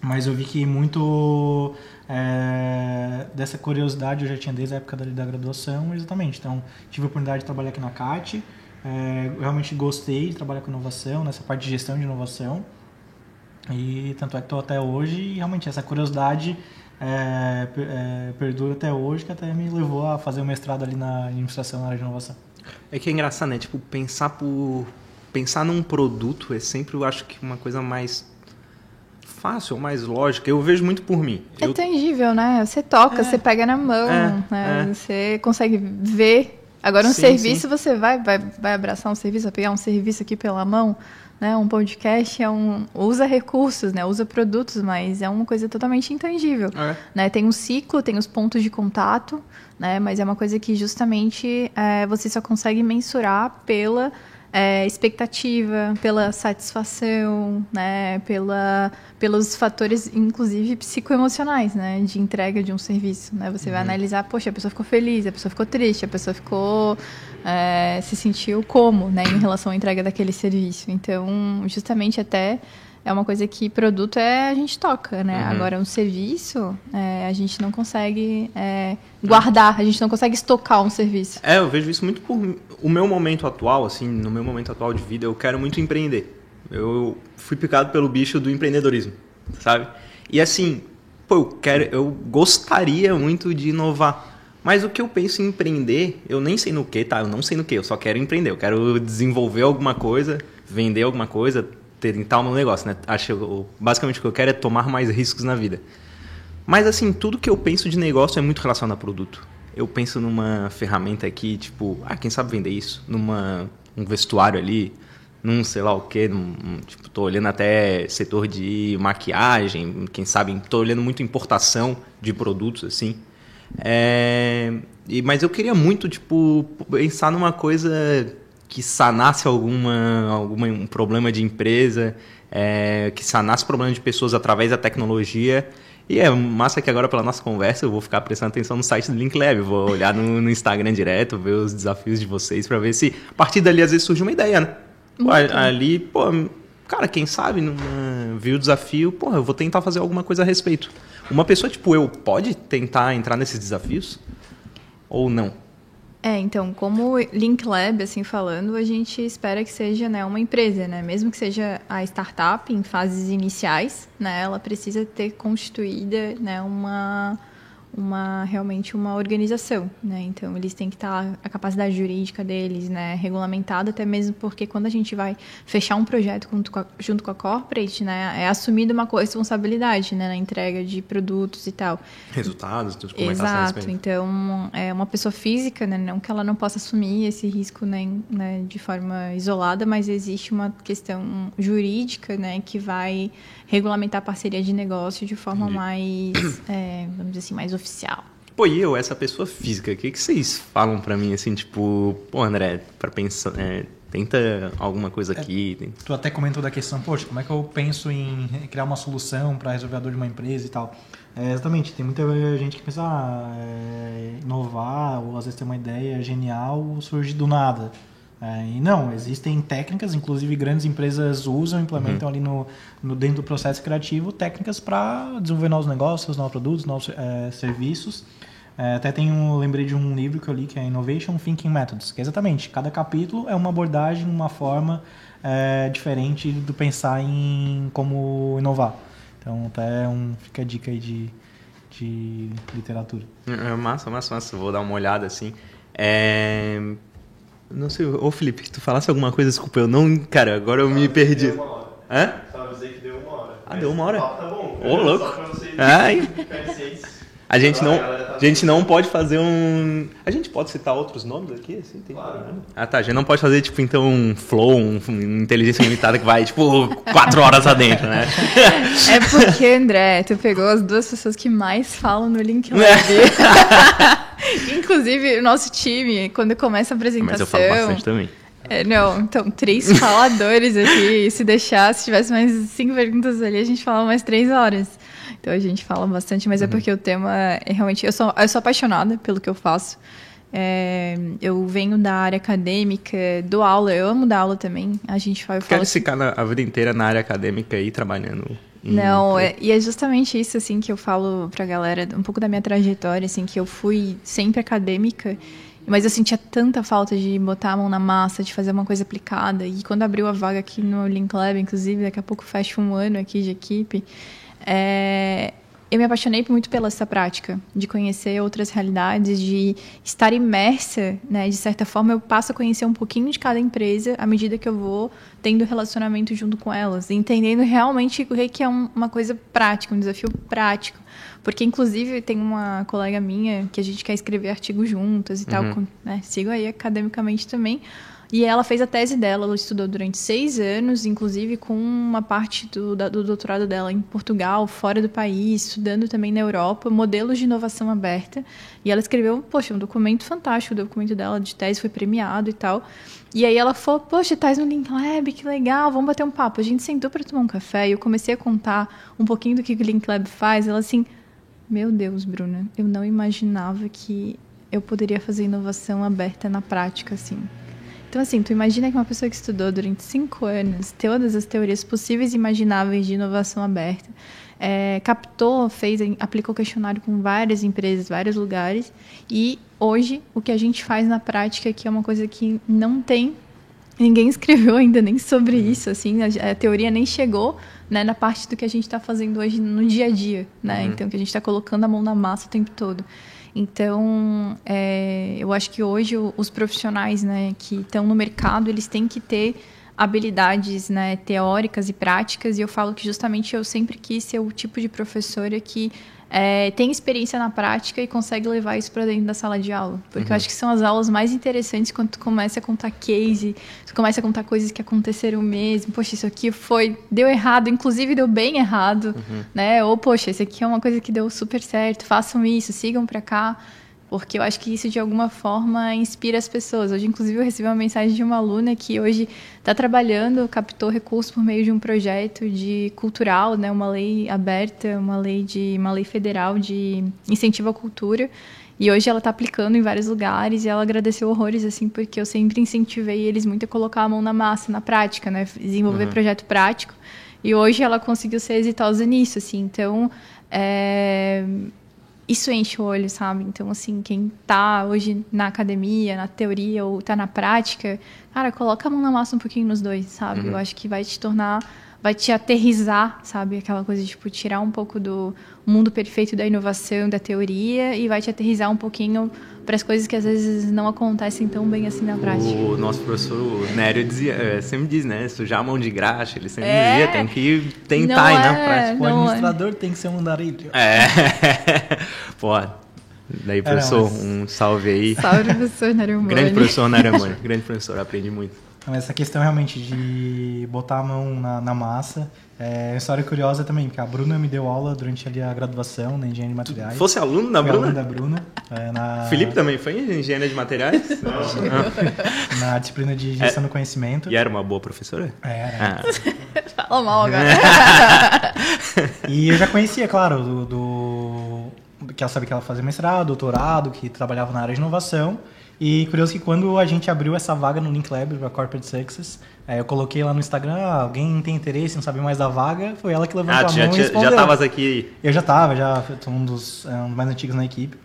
Mas eu vi que muito é, dessa curiosidade eu já tinha desde a época da, graduação, exatamente. Então, tive a oportunidade de trabalhar aqui na CAT. É, realmente gostei de trabalhar com inovação, nessa parte de gestão de inovação. E tanto é que estou até hoje e realmente essa curiosidade é, é, perdura até hoje, que até me levou a fazer o mestrado ali na administração na área de inovação. É que é engraçado, né? Tipo, pensar por pensar num produto é sempre, eu acho que uma coisa mais fácil, mais lógica. Eu vejo muito por mim. É eu... tangível, né? Você toca, é. você pega na mão, é. né? É. Você consegue ver. Agora, um sim, serviço, sim. você vai, vai, vai abraçar um serviço, vai pegar um serviço aqui pela mão. Né, um podcast é um usa recursos, né, usa produtos, mas é uma coisa totalmente intangível. É. Né, tem um ciclo, tem os pontos de contato, né, mas é uma coisa que justamente é, você só consegue mensurar pela é, expectativa, pela satisfação, né, pela, pelos fatores, inclusive psicoemocionais, né, de entrega de um serviço, né. Você uhum. vai analisar, poxa, a pessoa ficou feliz, a pessoa ficou triste, a pessoa ficou é, se sentiu como, né, em relação à entrega daquele serviço. Então, justamente até é uma coisa que produto é a gente toca, né? Uhum. Agora, um serviço, é, a gente não consegue é, guardar, a gente não consegue estocar um serviço. É, eu vejo isso muito por o meu momento atual, assim, no meu momento atual de vida, eu quero muito empreender. Eu fui picado pelo bicho do empreendedorismo, sabe? E assim, pô, eu quero, eu gostaria muito de inovar. Mas o que eu penso em empreender, eu nem sei no que, tá? Eu não sei no que, eu só quero empreender. Eu quero desenvolver alguma coisa, vender alguma coisa, tentar o meu negócio, né? Acho basicamente o que eu quero é tomar mais riscos na vida. Mas assim, tudo que eu penso de negócio é muito relacionado a produto. Eu penso numa ferramenta aqui, tipo, ah, quem sabe vender isso? Numa um vestuário ali, num sei lá o que, tipo, tô olhando até setor de maquiagem, quem sabe, tô olhando muito importação de produtos assim. É, e, mas eu queria muito, tipo, pensar numa coisa que sanasse alguma, alguma um problema de empresa, é, que sanasse problema de pessoas através da tecnologia. E é massa que agora, pela nossa conversa, eu vou ficar prestando atenção no site do LinkLab, vou olhar no, no Instagram direto, ver os desafios de vocês, para ver se a partir dali às vezes surge uma ideia, né? Pô, ali, pô, cara, quem sabe, numa, viu o desafio, pô, eu vou tentar fazer alguma coisa a respeito. Uma pessoa tipo eu pode tentar entrar nesses desafios? Ou não? É, então, como Link Lab, assim falando, a gente espera que seja né, uma empresa, né? Mesmo que seja a startup em fases iniciais, né? Ela precisa ter constituída né, uma uma realmente uma organização, né? Então eles têm que estar a capacidade jurídica deles, né, regulamentada até mesmo porque quando a gente vai fechar um projeto junto com a, junto com a corporate, né, é assumida uma responsabilidade, né, na entrega de produtos e tal. Resultados, tudo como Exato. Então é uma pessoa física, né, não que ela não possa assumir esse risco nem né, de forma isolada, mas existe uma questão jurídica, né, que vai regulamentar a parceria de negócio de forma mais, é, vamos dizer assim, mais oficial. Pô, e eu, essa pessoa física, o que, que vocês falam para mim, assim, tipo, pô, André, para pensar, é, tenta alguma coisa é, aqui. É, tu até comentou da questão, poxa, como é que eu penso em criar uma solução para resolver a dor de uma empresa e tal. É, exatamente, tem muita gente que pensa, ah, é, inovar, ou às vezes ter uma ideia genial surge do nada. É, e não, existem técnicas, inclusive grandes empresas usam, implementam uhum. ali no, no, dentro do processo criativo técnicas para desenvolver novos negócios, novos produtos, novos é, serviços. É, até tem um, lembrei de um livro que eu li que é Innovation Thinking Methods, que é exatamente cada capítulo é uma abordagem, uma forma é, diferente do pensar em como inovar. Então até um, fica a dica aí de, de literatura. É, massa, massa, massa. Vou dar uma olhada assim. É, não sei, ô Felipe, tu falasse alguma coisa, desculpa, eu não. Cara, agora eu me perdi. Deu uma hora. Hã? Só avisei que deu uma hora. Ah, deu uma hora? Tá bom. Ô, louco. Ai. A gente não, a gente não pode fazer um. A gente pode citar outros nomes aqui, assim, tem claro. problema. Ah, tá. A gente não pode fazer, tipo, então, um flow, um, um inteligência limitada que vai, tipo, quatro horas adentro, né? É porque, André, tu pegou as duas pessoas que mais falam no LinkedIn. Inclusive, o nosso time, quando começa a apresentação. Mas eu falo bastante também. É, não, então, três faladores aqui. se deixar, se tivesse mais cinco perguntas ali, a gente falava mais três horas. Então a gente fala bastante, mas é uhum. é porque o tema é realmente. Eu sou, eu sou apaixonada pelo que eu faço. É, eu venho da área acadêmica, dou aula, eu amo dar aula também. A gente fala. Quero ficar na, a vida inteira na área acadêmica e trabalhando. Não, é, e é justamente isso assim que eu falo pra galera, um pouco da minha trajetória, assim, que eu fui sempre acadêmica, mas eu sentia tanta falta de botar a mão na massa, de fazer uma coisa aplicada. E quando abriu a vaga aqui no Link Lab, inclusive, daqui a pouco fecha um ano aqui de equipe, é, eu me apaixonei muito pela essa prática, de conhecer outras realidades, de estar imersa, né? De certa forma, eu passo a conhecer um pouquinho de cada empresa à medida que eu vou tendo relacionamento junto com elas, entendendo realmente o que é uma coisa prática, um desafio prático. Porque, inclusive, tem uma colega minha que a gente quer escrever artigos juntas e uhum. tal, né? Sigo aí academicamente também. E ela fez a tese dela, ela estudou durante seis anos, inclusive com uma parte do, do doutorado dela em Portugal, fora do país, estudando também na Europa, modelos de inovação aberta. E ela escreveu, poxa, um documento fantástico, o documento dela de tese foi premiado e tal. E aí ela falou, poxa, estás no Link Lab, que legal, vamos bater um papo. A gente sentou para tomar um café e eu comecei a contar um pouquinho do que o Link Lab faz. Ela assim, meu Deus, Bruna, eu não imaginava que eu poderia fazer inovação aberta na prática, assim. Então, assim, tu imagina que uma pessoa que estudou durante cinco anos todas as teorias possíveis e imagináveis de inovação aberta, é, captou, fez, aplicou questionário com várias empresas, vários lugares, e hoje o que a gente faz na prática aqui é uma coisa que não tem ninguém escreveu ainda nem sobre uhum. isso, assim, a, a teoria nem chegou né, na parte do que a gente está fazendo hoje no dia a dia, né? Uhum. Então, que a gente está colocando a mão na massa o tempo todo. Então, é, eu acho que hoje os profissionais né, que estão no mercado, eles têm que ter habilidades né, teóricas e práticas, e eu falo que justamente eu sempre quis ser o tipo de professora que é, tem experiência na prática e consegue levar isso para dentro da sala de aula. Porque uhum. eu acho que são as aulas mais interessantes quando tu começa a contar case, tu começa a contar coisas que aconteceram mesmo. Poxa, isso aqui foi deu errado, inclusive deu bem errado, uhum. né? Ou poxa, isso aqui é uma coisa que deu super certo. Façam isso, sigam para cá porque eu acho que isso de alguma forma inspira as pessoas. Hoje, inclusive, eu recebi uma mensagem de uma aluna que hoje está trabalhando, captou recursos por meio de um projeto de cultural, né, uma lei aberta, uma lei de uma lei federal de incentivo à cultura. E hoje ela está aplicando em vários lugares e ela agradeceu horrores assim porque eu sempre incentivei eles muito a colocar a mão na massa, na prática, né, desenvolver uhum. projeto prático. E hoje ela conseguiu ser exitosa nisso, assim. Então, é, isso enche o olho, sabe? Então, assim, quem tá hoje na academia, na teoria ou tá na prática, cara, coloca a mão na massa um pouquinho nos dois, sabe? Uhum. Eu acho que vai te tornar, vai te aterrizar, sabe? Aquela coisa de, tipo, tirar um pouco do mundo perfeito da inovação, da teoria e vai te aterrizar um pouquinho para as coisas que às vezes não acontecem tão bem assim na prática. O nosso professor Nério dizia, é, sempre diz, né? Sujar a mão de graxa, ele sempre é, dizia, tem que tentar ir na é, prática. O é. administrador é. tem que ser um andarilho. É. Pô, daí, professor, mas... um salve aí. Salve, professor Nério Grande professor Nério Grande professor, aprendi muito. Então, essa questão realmente de botar a mão na, na massa é uma história curiosa também, porque a Bruna me deu aula durante ali a graduação na engenharia de materiais. Tu fosse aluno da Bruna? aluno da Bruna. É, na... Felipe também foi em engenharia de materiais? na disciplina de gestão é, do conhecimento. E era uma boa professora? Era. Ah. Fala mal agora. e eu já conhecia, claro, do, do, que ela sabia que ela fazia mestrado, doutorado, que trabalhava na área de inovação. E curioso que quando a gente abriu essa vaga no Link Lab para Corporate Success, é, eu coloquei lá no Instagram, ah, alguém tem interesse em saber mais da vaga? Foi ela que levantou ah, a mão já, e respondeu. Já estavas aqui? Eu já estava, já sou um dos, é, um dos mais antigos na equipe.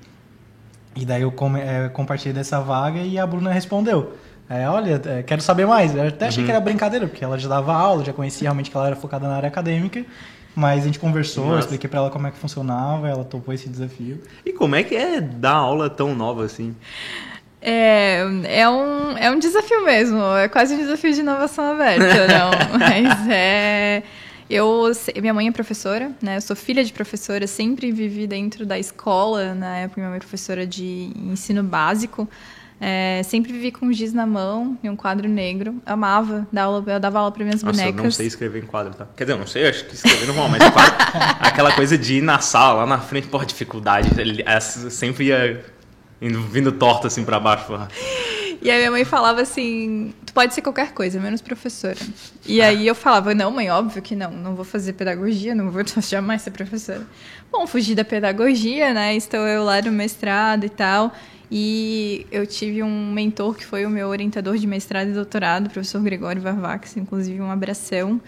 E daí eu com, é, compartilhei dessa vaga e a Bruna respondeu. É, olha, é, quero saber mais. Eu até achei uhum. que era brincadeira, porque ela já dava aula, já conhecia realmente que ela era focada na área acadêmica. Mas a gente conversou, Nossa. expliquei para ela como é que funcionava, ela topou esse desafio. E como é que é dar aula tão nova assim? É, é, um, é um desafio mesmo, é quase um desafio de inovação aberta, não, mas é... Eu, minha mãe é professora, né? Eu sou filha de professora, sempre vivi dentro da escola, na época minha mãe é professora de ensino básico. É, sempre vivi com giz na mão e um quadro negro. Amava dar aula, eu dava aula para minhas Nossa, bonecas. eu não sei escrever em quadro, tá? Quer dizer, eu não sei, acho que escrever não vão, mas quadro, aquela coisa de ir na sala, lá na frente, pô, dificuldade. Ele, sempre ia indo, vindo torto assim para baixo. E aí minha mãe falava assim, tu pode ser qualquer coisa, menos professora. E aí eu falava, não, mãe, óbvio que não, não vou fazer pedagogia, não vou jamais ser professora. Bom, fugi da pedagogia, né? Estou eu lá no mestrado e tal. E eu tive um mentor que foi o meu orientador de mestrado e doutorado, o professor Gregório Varvax, inclusive um abração.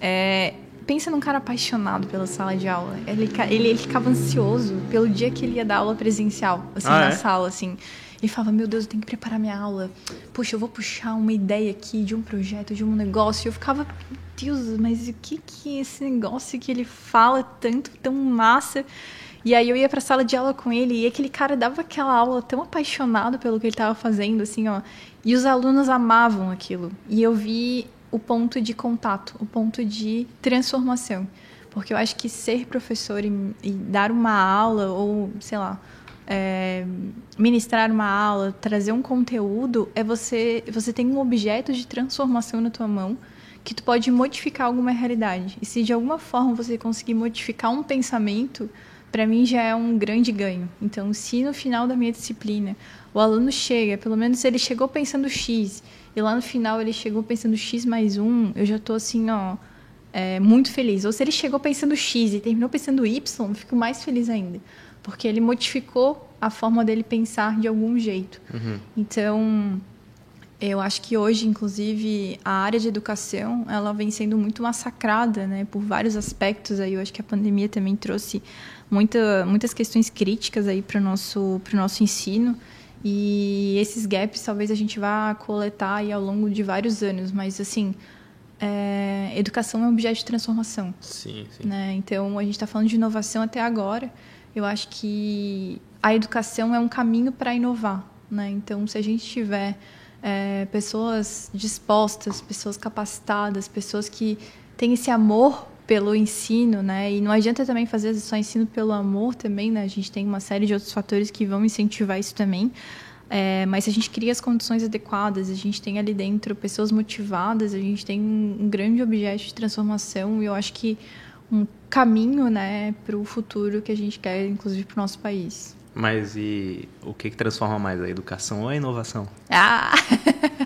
É, pensa num cara apaixonado pela sala de aula. Ele, ele, ele, ficava ansioso pelo dia que ele ia dar aula presencial, assim, ah, na é? sala, assim. Ele falava, meu Deus, eu tenho que preparar minha aula. Puxa, eu vou puxar uma ideia aqui de um projeto, de um negócio. Eu ficava, Deus, mas o que que é esse negócio que ele fala tanto, tão massa? E aí eu ia para a sala de aula com ele e aquele cara dava aquela aula tão apaixonado pelo que ele estava fazendo, assim, ó. E os alunos amavam aquilo. E eu vi o ponto de contato, o ponto de transformação. Porque eu acho que ser professor e, e dar uma aula, ou, sei lá, é, ministrar uma aula, trazer um conteúdo, é você, você tem um objeto de transformação na tua mão que tu pode modificar alguma realidade. E se de alguma forma você conseguir modificar um pensamento, para mim já é um grande ganho. Então, se no final da minha disciplina o aluno chega, pelo menos ele chegou pensando X, e lá no final ele chegou pensando X mais um, eu já estou assim, ó, é, muito feliz. Ou se ele chegou pensando X e terminou pensando Y, eu fico mais feliz ainda. Porque ele modificou a forma dele pensar de algum jeito. Uhum. Então, eu acho que hoje, inclusive, a área de educação, ela vem sendo muito massacrada, né, por vários aspectos aí. Eu acho que a pandemia também trouxe muita, muitas questões críticas aí para o nosso, nosso ensino. E esses gaps talvez a gente vá coletar aí ao longo de vários anos, mas assim, é, educação é um objeto de transformação. Sim, sim. Né? Então a gente está falando de inovação até agora. Eu acho que a educação é um caminho para inovar. Né? Então, se a gente tiver é, pessoas dispostas, pessoas capacitadas, pessoas que têm esse amor pelo ensino, né? E não adianta também fazer só ensino pelo amor também, né? A gente tem uma série de outros fatores que vão incentivar isso também. É, mas se a gente cria as condições adequadas, a gente tem ali dentro pessoas motivadas, a gente tem um, grande objeto de transformação e eu acho que um caminho, né, para o futuro que a gente quer, inclusive para o nosso país. Mas e o que, que transforma mais, a educação ou a inovação? Ah!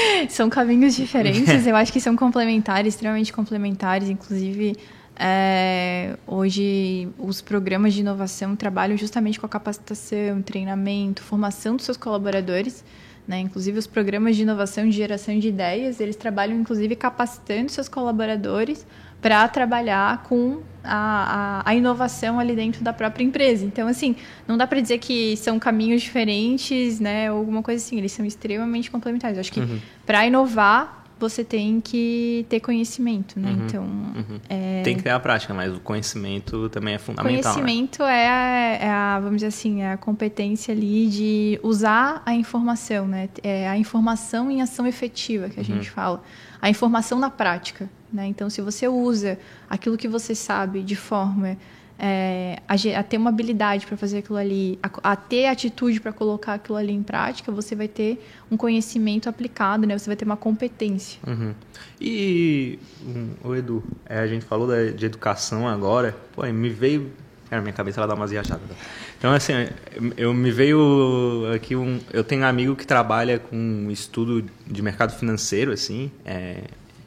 são caminhos diferentes, eu acho que são complementares, extremamente complementares. Inclusive, é, hoje os programas de inovação trabalham justamente com a capacitação, treinamento, formação dos seus colaboradores. Né? Inclusive, os programas de inovação de geração de ideias, eles trabalham, inclusive, capacitando seus colaboradores para trabalhar com a, a, a, inovação ali dentro da própria empresa. Então, assim, não dá para dizer que são caminhos diferentes, né, ou alguma coisa assim. Eles são extremamente complementares. Eu acho que uhum. para inovar você tem que ter conhecimento, né? Uhum, então uhum. É... tem que ter a prática, mas o conhecimento também é fundamental. Né? Conhecimento né? é, a, é, a, vamos dizer assim, é a competência ali de usar a informação, né? É a informação em ação efetiva que a uhum. gente fala, a informação na prática. Né? Então, se você usa aquilo que você sabe de forma é, a, a, ter uma habilidade para fazer aquilo ali, a, a ter atitude para colocar aquilo ali em prática, você vai ter um conhecimento aplicado, né? Você vai ter uma competência. Uhum. E, um, o Edu, é, a gente falou da, de educação agora, pô, me veio, cara, minha cabeça ela dá umas viajadas. Então, assim, eu me veio aqui um, eu tenho um amigo que trabalha com estudo de mercado financeiro, assim, é,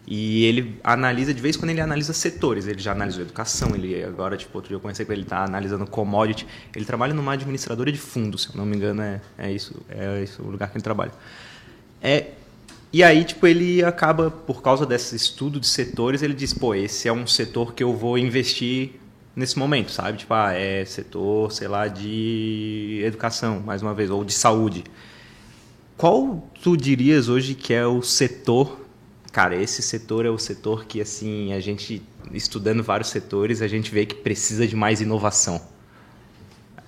e ele analisa, de vez quando ele analisa setores. Ele já analisou educação, ele agora, tipo, outro dia eu conheci com ele, está analisando commodity. Ele trabalha numa administradora de fundos, se eu não me engano, é, é, isso, é isso o lugar que ele trabalha. É, e aí, tipo, ele acaba, por causa desse estudo de setores, ele diz, pô, esse é um setor que eu vou investir nesse momento, sabe? Tipo, ah, é setor, sei lá, de educação, mais uma vez, ou de saúde. Qual tu dirias hoje que é o setor Cara, esse setor é o setor que, assim, a gente, estudando vários setores, a gente vê que precisa de mais inovação.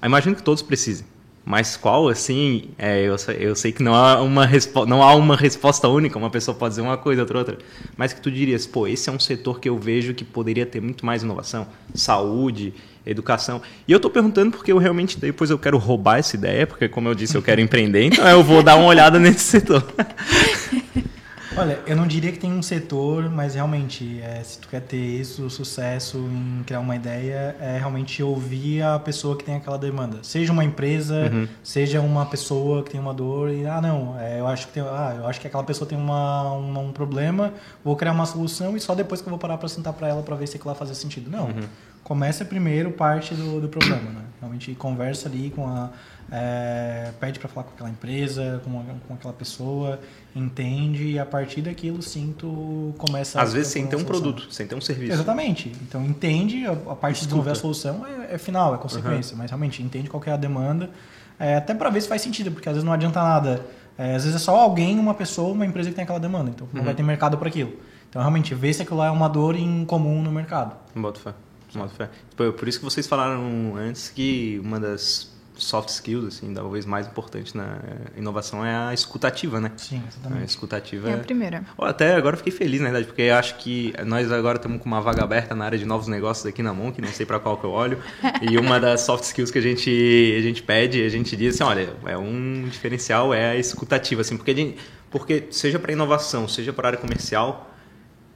Imagino que todos precisem. Mas qual, assim, é, eu, eu sei que não há, uma não há uma resposta única, uma pessoa pode dizer uma coisa, outra outra, mas que tu dirias, pô, esse é um setor que eu vejo que poderia ter muito mais inovação, saúde, educação. E eu estou perguntando porque eu realmente, depois eu quero roubar essa ideia, porque como eu disse, eu quero empreender, então eu vou dar uma olhada nesse setor. Olha, eu não diria que tem um setor, mas realmente, é, se tu quer ter isso, sucesso em criar uma ideia, é realmente ouvir a pessoa que tem aquela demanda. Seja uma empresa, uhum. seja uma pessoa que tem uma dor e, ah, não, é, eu acho que tem, ah, eu acho que aquela pessoa tem uma, uma, um problema, vou criar uma solução e só depois que eu vou parar para sentar para ela para ver se aquilo vai fazer sentido. Não. Uhum. Começa primeiro parte do, do problema, né? Realmente conversa ali com a é, pede para falar com aquela empresa, com, com aquela pessoa, entende e a partir daquilo sim tu começa Às vezes sem ter um produto, sem ter um serviço. Exatamente. Então entende, a, a parte de desenvolver a solução é, é final, é consequência, uhum. mas realmente entende qual é a demanda, é, até para ver se faz sentido, porque às vezes não adianta nada. É, às vezes é só alguém, uma pessoa, uma empresa que tem aquela demanda, então não uhum. vai ter mercado para aquilo. Então realmente vê se aquilo lá é uma dor em comum no mercado. Boto fé. Boto fé. Por isso que vocês falaram antes que uma das soft skills, assim, talvez mais importante na inovação é a escutativa, né? Sim, exatamente. A escutativa é a primeira. Até agora fiquei feliz, na verdade, porque acho que nós agora estamos com uma vaga aberta na área de novos negócios aqui na Monk, não sei para qual que eu olho, e uma das soft skills que a gente, a gente pede, a gente diz assim, olha, é um diferencial é a escutativa, assim, porque, gente, porque seja para inovação, seja para área comercial,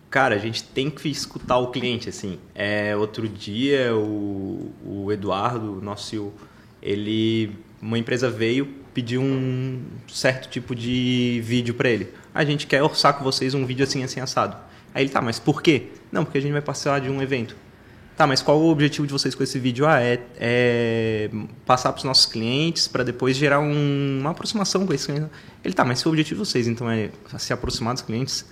cara, a gente tem que escutar o cliente, assim. É, outro dia, o, o Eduardo, nosso CEO, ele uma empresa veio pedir um certo tipo de vídeo para ele. A gente quer orçar com vocês um vídeo assim assim assado. Aí ele tá, mas por quê? Não, porque a gente vai passar de um evento. Tá, mas qual o objetivo de vocês com esse vídeo? Ah, é, é passar para os nossos clientes para depois gerar um, uma aproximação com esse cliente. Ele tá, mas se o objetivo de vocês então é se aproximar dos clientes,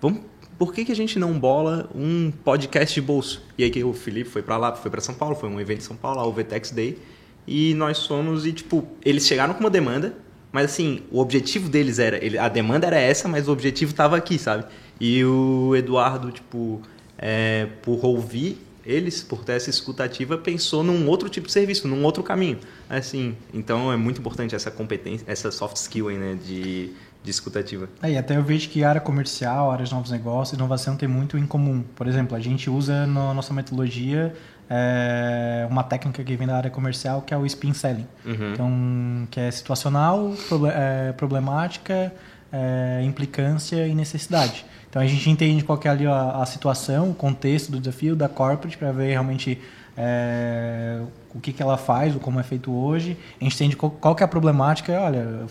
vamos por que, que a gente não bola um podcast de bolso? E aí que o Felipe foi para lá, foi para São Paulo, foi um evento em São Paulo, o VTEX Day, e nós fomos e, tipo, eles chegaram com uma demanda, mas assim, o objetivo deles era. Ele, a demanda era essa, mas o objetivo estava aqui, sabe? E o Eduardo, tipo, é, por ouvir eles, por ter essa escutativa, pensou num outro tipo de serviço, num outro caminho. Assim, então é muito importante essa competência, essa soft skill aí, né? De, de escutativa. É, e até eu vejo que área comercial, área de novos negócios, inovação tem muito em comum. Por exemplo, a gente usa na nossa metodologia é, uma técnica que vem da área comercial que é o spin selling. Uhum. Então, que é situacional, é, problemática, é, implicância e necessidade. Então a gente entende qual é ali a, a situação, o contexto do desafio da corporate para ver realmente é, o que, que ela faz, o como é feito hoje. A gente entende qual, qual que é a problemática. Olha,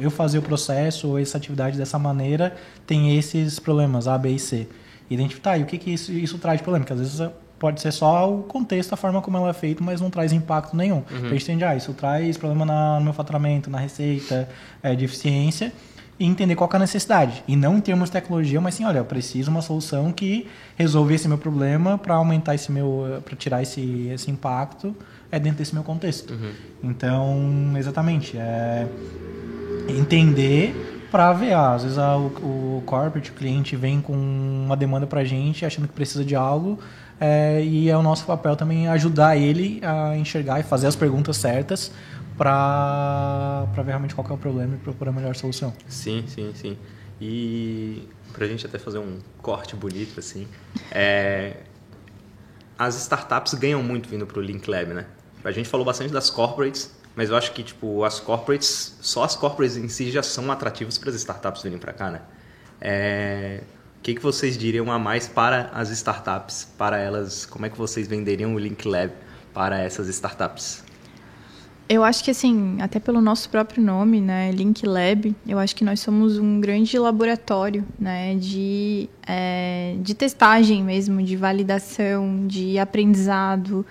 eu fazer o processo ou essa atividade dessa maneira tem esses problemas A, B e C. Identificar, tá, e o que, que isso, isso traz de problema? Porque às vezes pode ser só o contexto, a forma como ela é feita, mas não traz impacto nenhum. Uhum. Então, a gente entende, ah, isso traz problema na, no meu faturamento, na receita, é, de eficiência, e entender qual é a necessidade. E não em termos de tecnologia, mas sim, olha, eu preciso de uma solução que resolva esse meu problema para aumentar esse meu, para tirar esse, esse impacto é dentro desse meu contexto. Uhum. Então, exatamente, é entender para ver, ah, às vezes a, o, o corporate, o cliente vem com uma demanda para a gente, achando que precisa de algo, é, e é o nosso papel também ajudar ele a enxergar e fazer as perguntas certas para ver realmente qual é o problema e procurar a melhor solução. Sim, sim, sim. E para a gente até fazer um corte bonito assim, é, as startups ganham muito vindo para o Link Lab, né? A gente falou bastante das corporates, mas eu acho que tipo as corporates, só as corporates em si já são atrativas para as startups virem para cá, né? É, o que, que vocês diriam a mais para as startups? Para elas, como é que vocês venderiam o Link Lab para essas startups? Eu acho que assim, até pelo nosso próprio nome, né, Link Lab, eu acho que nós somos um grande laboratório, né, de, é, de testagem mesmo, de validação, de aprendizado.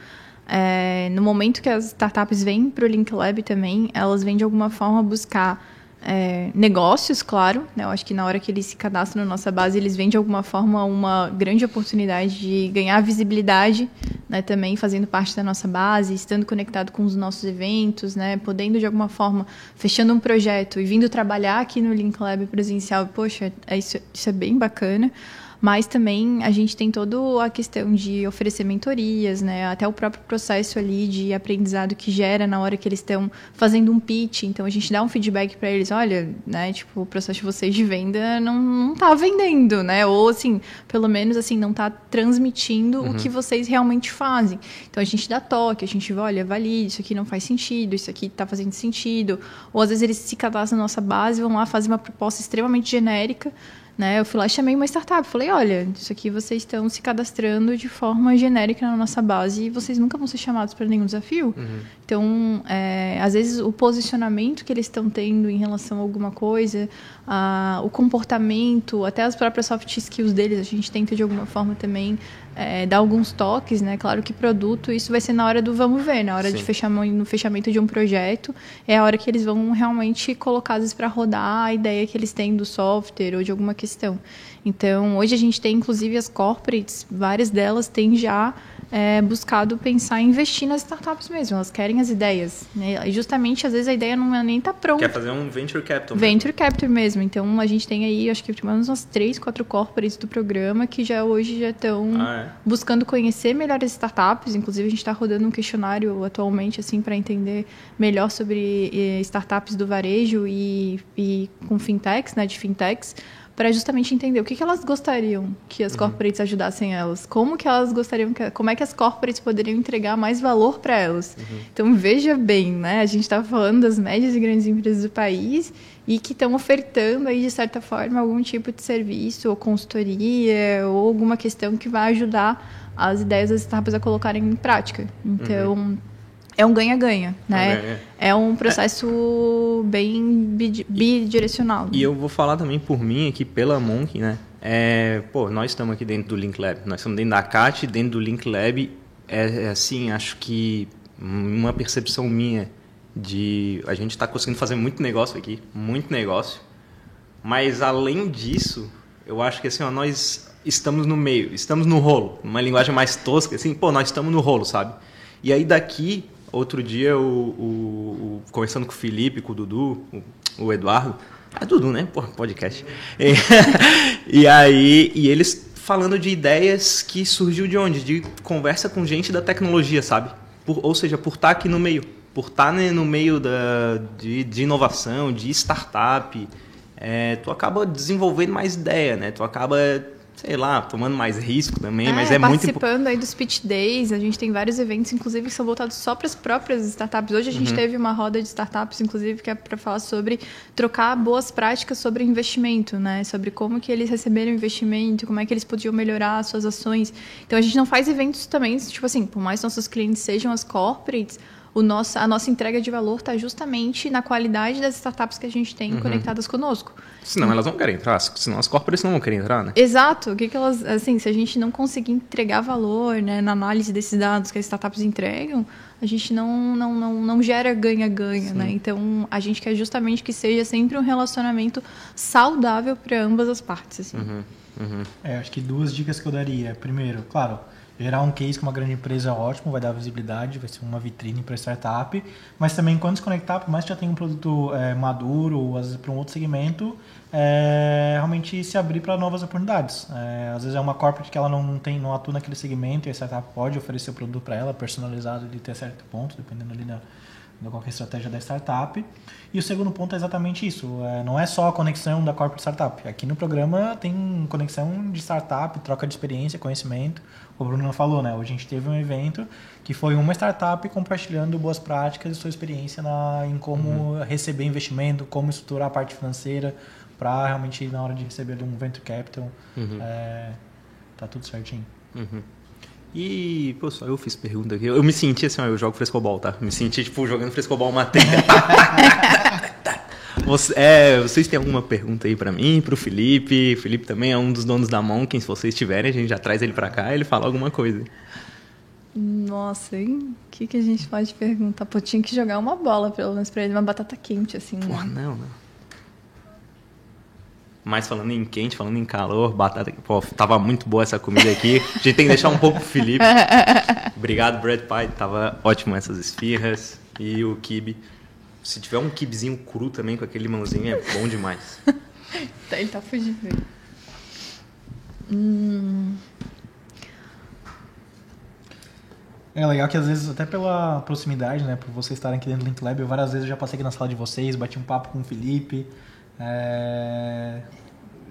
É, no momento que as startups vêm para o Link Lab também, elas vêm de alguma forma buscar é, negócios, claro. Né? Eu acho que na hora que eles se cadastram na nossa base, eles veem de alguma forma uma grande oportunidade de ganhar visibilidade, né? também fazendo parte da nossa base, estando conectado com os nossos eventos, né? podendo de alguma forma, fechando um projeto e vindo trabalhar aqui no Link Lab presencial. Poxa, é isso, isso é bem bacana mas também a gente tem toda a questão de oferecer mentorias, né? Até o próprio processo ali de aprendizado que gera na hora que eles estão fazendo um pitch. Então a gente dá um feedback para eles, olha, né? Tipo, o processo de vocês de venda não, não tá vendendo, né? Ou assim, pelo menos assim, não tá transmitindo uhum. o que vocês realmente fazem. Então a gente dá toque, a gente vai, olha, valide, isso aqui não faz sentido, isso aqui tá fazendo sentido. Ou às vezes eles se cadastram na nossa base, vão lá fazer uma proposta extremamente genérica Né? Eu fui lá e chamei uma startup. Falei, olha, isso aqui vocês estão se cadastrando de forma genérica na nossa base e vocês nunca vão ser chamados para nenhum desafio. Uhum. Então, é, às vezes, o posicionamento que eles estão tendo em relação a alguma coisa, a, o comportamento, até as próprias soft skills deles, a gente tenta de alguma forma também é, dar alguns toques, né? Claro que produto, isso vai ser na hora do vamos ver, na hora Sim. de fechar, no fechamento de um projeto, é a hora que eles vão realmente colocar para rodar a ideia que eles têm do software ou de alguma questão. Então, hoje a gente tem, inclusive, as corporates, várias delas têm já é, buscado pensar em investir nas startups mesmo. Elas querem as ideias. Né? E justamente, às vezes, a ideia não é nem está pronta. Quer fazer um venture capital. Venture mesmo. capital mesmo. Então, a gente tem aí, acho que pelo menos umas três, quatro corporates do programa que já hoje já estão ah, é? buscando conhecer melhor as startups. Inclusive, a gente está rodando um questionário atualmente, assim, para entender melhor sobre eh, startups do varejo e, e com fintechs, né, de fintechs para justamente entender o que, que elas gostariam que as uhum. corporates ajudassem elas, como que elas gostariam, que, como é que as corporates poderiam entregar mais valor para elas. Uhum. Então veja bem, né? A gente está falando das médias e grandes empresas do país e que estão ofertando aí de certa forma algum tipo de serviço ou consultoria ou alguma questão que vai ajudar as ideias das startups a colocarem em prática. Então uhum é um ganha-ganha, né? Ganha. É um processo é. bem bidirecional. E eu vou falar também por mim aqui, pela Monk, né? É, pô, nós estamos aqui dentro do Link Lab, nós estamos dentro da CAT, dentro do Link Lab, é, é assim, acho que uma percepção minha de a gente está conseguindo fazer muito negócio aqui, muito negócio, mas além disso, eu acho que assim, ó, nós estamos no meio, estamos no rolo, uma linguagem mais tosca, assim, pô, nós estamos no rolo, sabe? E aí daqui Outro dia, o, o, o, conversando com o Felipe, com o Dudu, o, o Eduardo. É Dudu, né? Porra, podcast. E, e aí, e eles falando de ideias que surgiu de onde? De conversa com gente da tecnologia, sabe? Por, ou seja, por estar aqui no meio. Por estar né, no meio da, de, de inovação, de startup. É, tu acaba desenvolvendo mais ideia, né? Tu acaba sei lá, tomando mais risco também, é, mas é muito participando aí dos pitch days, a gente tem vários eventos, inclusive que são voltados só para as próprias startups. Hoje a gente uhum. teve uma roda de startups, inclusive, que é para falar sobre trocar boas práticas sobre investimento, né? Sobre como que eles receberam investimento, como é que eles podiam melhorar as suas ações. Então a gente não faz eventos também, tipo assim, por mais nossos clientes sejam as corporates, o nosso, a nossa entrega de valor está justamente na qualidade das startups que a gente tem uhum. conectadas conosco. Senão elas não querem entrar, senão as corporações não vão querer entrar, né? Exato. O que, que elas, assim, se a gente não conseguir entregar valor né, na análise desses dados que as startups entregam, a gente não, não, não, não gera ganha-ganha, né? Então, a gente quer justamente que seja sempre um relacionamento saudável para ambas as partes. Assim. Uhum. Uhum. É, acho que duas dicas que eu daria. Primeiro, claro, Gerar um case com uma grande empresa é ótimo, vai dar visibilidade, vai ser uma vitrine para startup, mas também quando se conectar, por mais que já tenha um produto é, maduro ou às vezes para um outro segmento, é, realmente se abrir para novas oportunidades. É, às vezes é uma corporate que ela não tem, não atua naquele segmento e a startup pode oferecer o produto para ela personalizado de ter certo ponto, dependendo ali da qualquer estratégia da startup. E o segundo ponto é exatamente isso. É, não é só a conexão da corporate startup. Aqui no programa tem conexão de startup, troca de experiência, conhecimento. O Bruno falou, né? Hoje a gente teve um evento que foi uma startup compartilhando boas práticas e sua experiência na, em como uhum. receber investimento, como estruturar a parte financeira para realmente na hora de receber um venture capital, uhum. é, tá tudo certinho. Uhum. E, pô, só eu fiz pergunta aqui. Eu me senti assim, ó, eu jogo frescobol, tá? Me senti, tipo, jogando frescobol matéria. Você, é, vocês têm alguma pergunta aí para mim, pro Felipe? O Felipe também é um dos donos da Monken. Se vocês tiverem, a gente já traz ele para cá e ele fala alguma coisa. Nossa, hein? O que, que a gente pode perguntar? Pô, tinha que jogar uma bola, pelo menos, pra ele, uma batata quente, assim. Pô, né? não, não. Mas falando em quente, falando em calor, batata. Pô, tava muito boa essa comida aqui. A gente tem que deixar um pouco pro Felipe. Obrigado, Brad Pie. Tava ótimo essas esfirras. E o kibe. Se tiver um kibezinho cru também com aquele limãozinho, é bom demais. Tá, ele tá fugindo. Hum. É legal que às vezes, até pela proximidade, né, por vocês estarem aqui dentro do Link Lab, eu várias vezes eu já passei aqui na sala de vocês, bati um papo com o Felipe, é,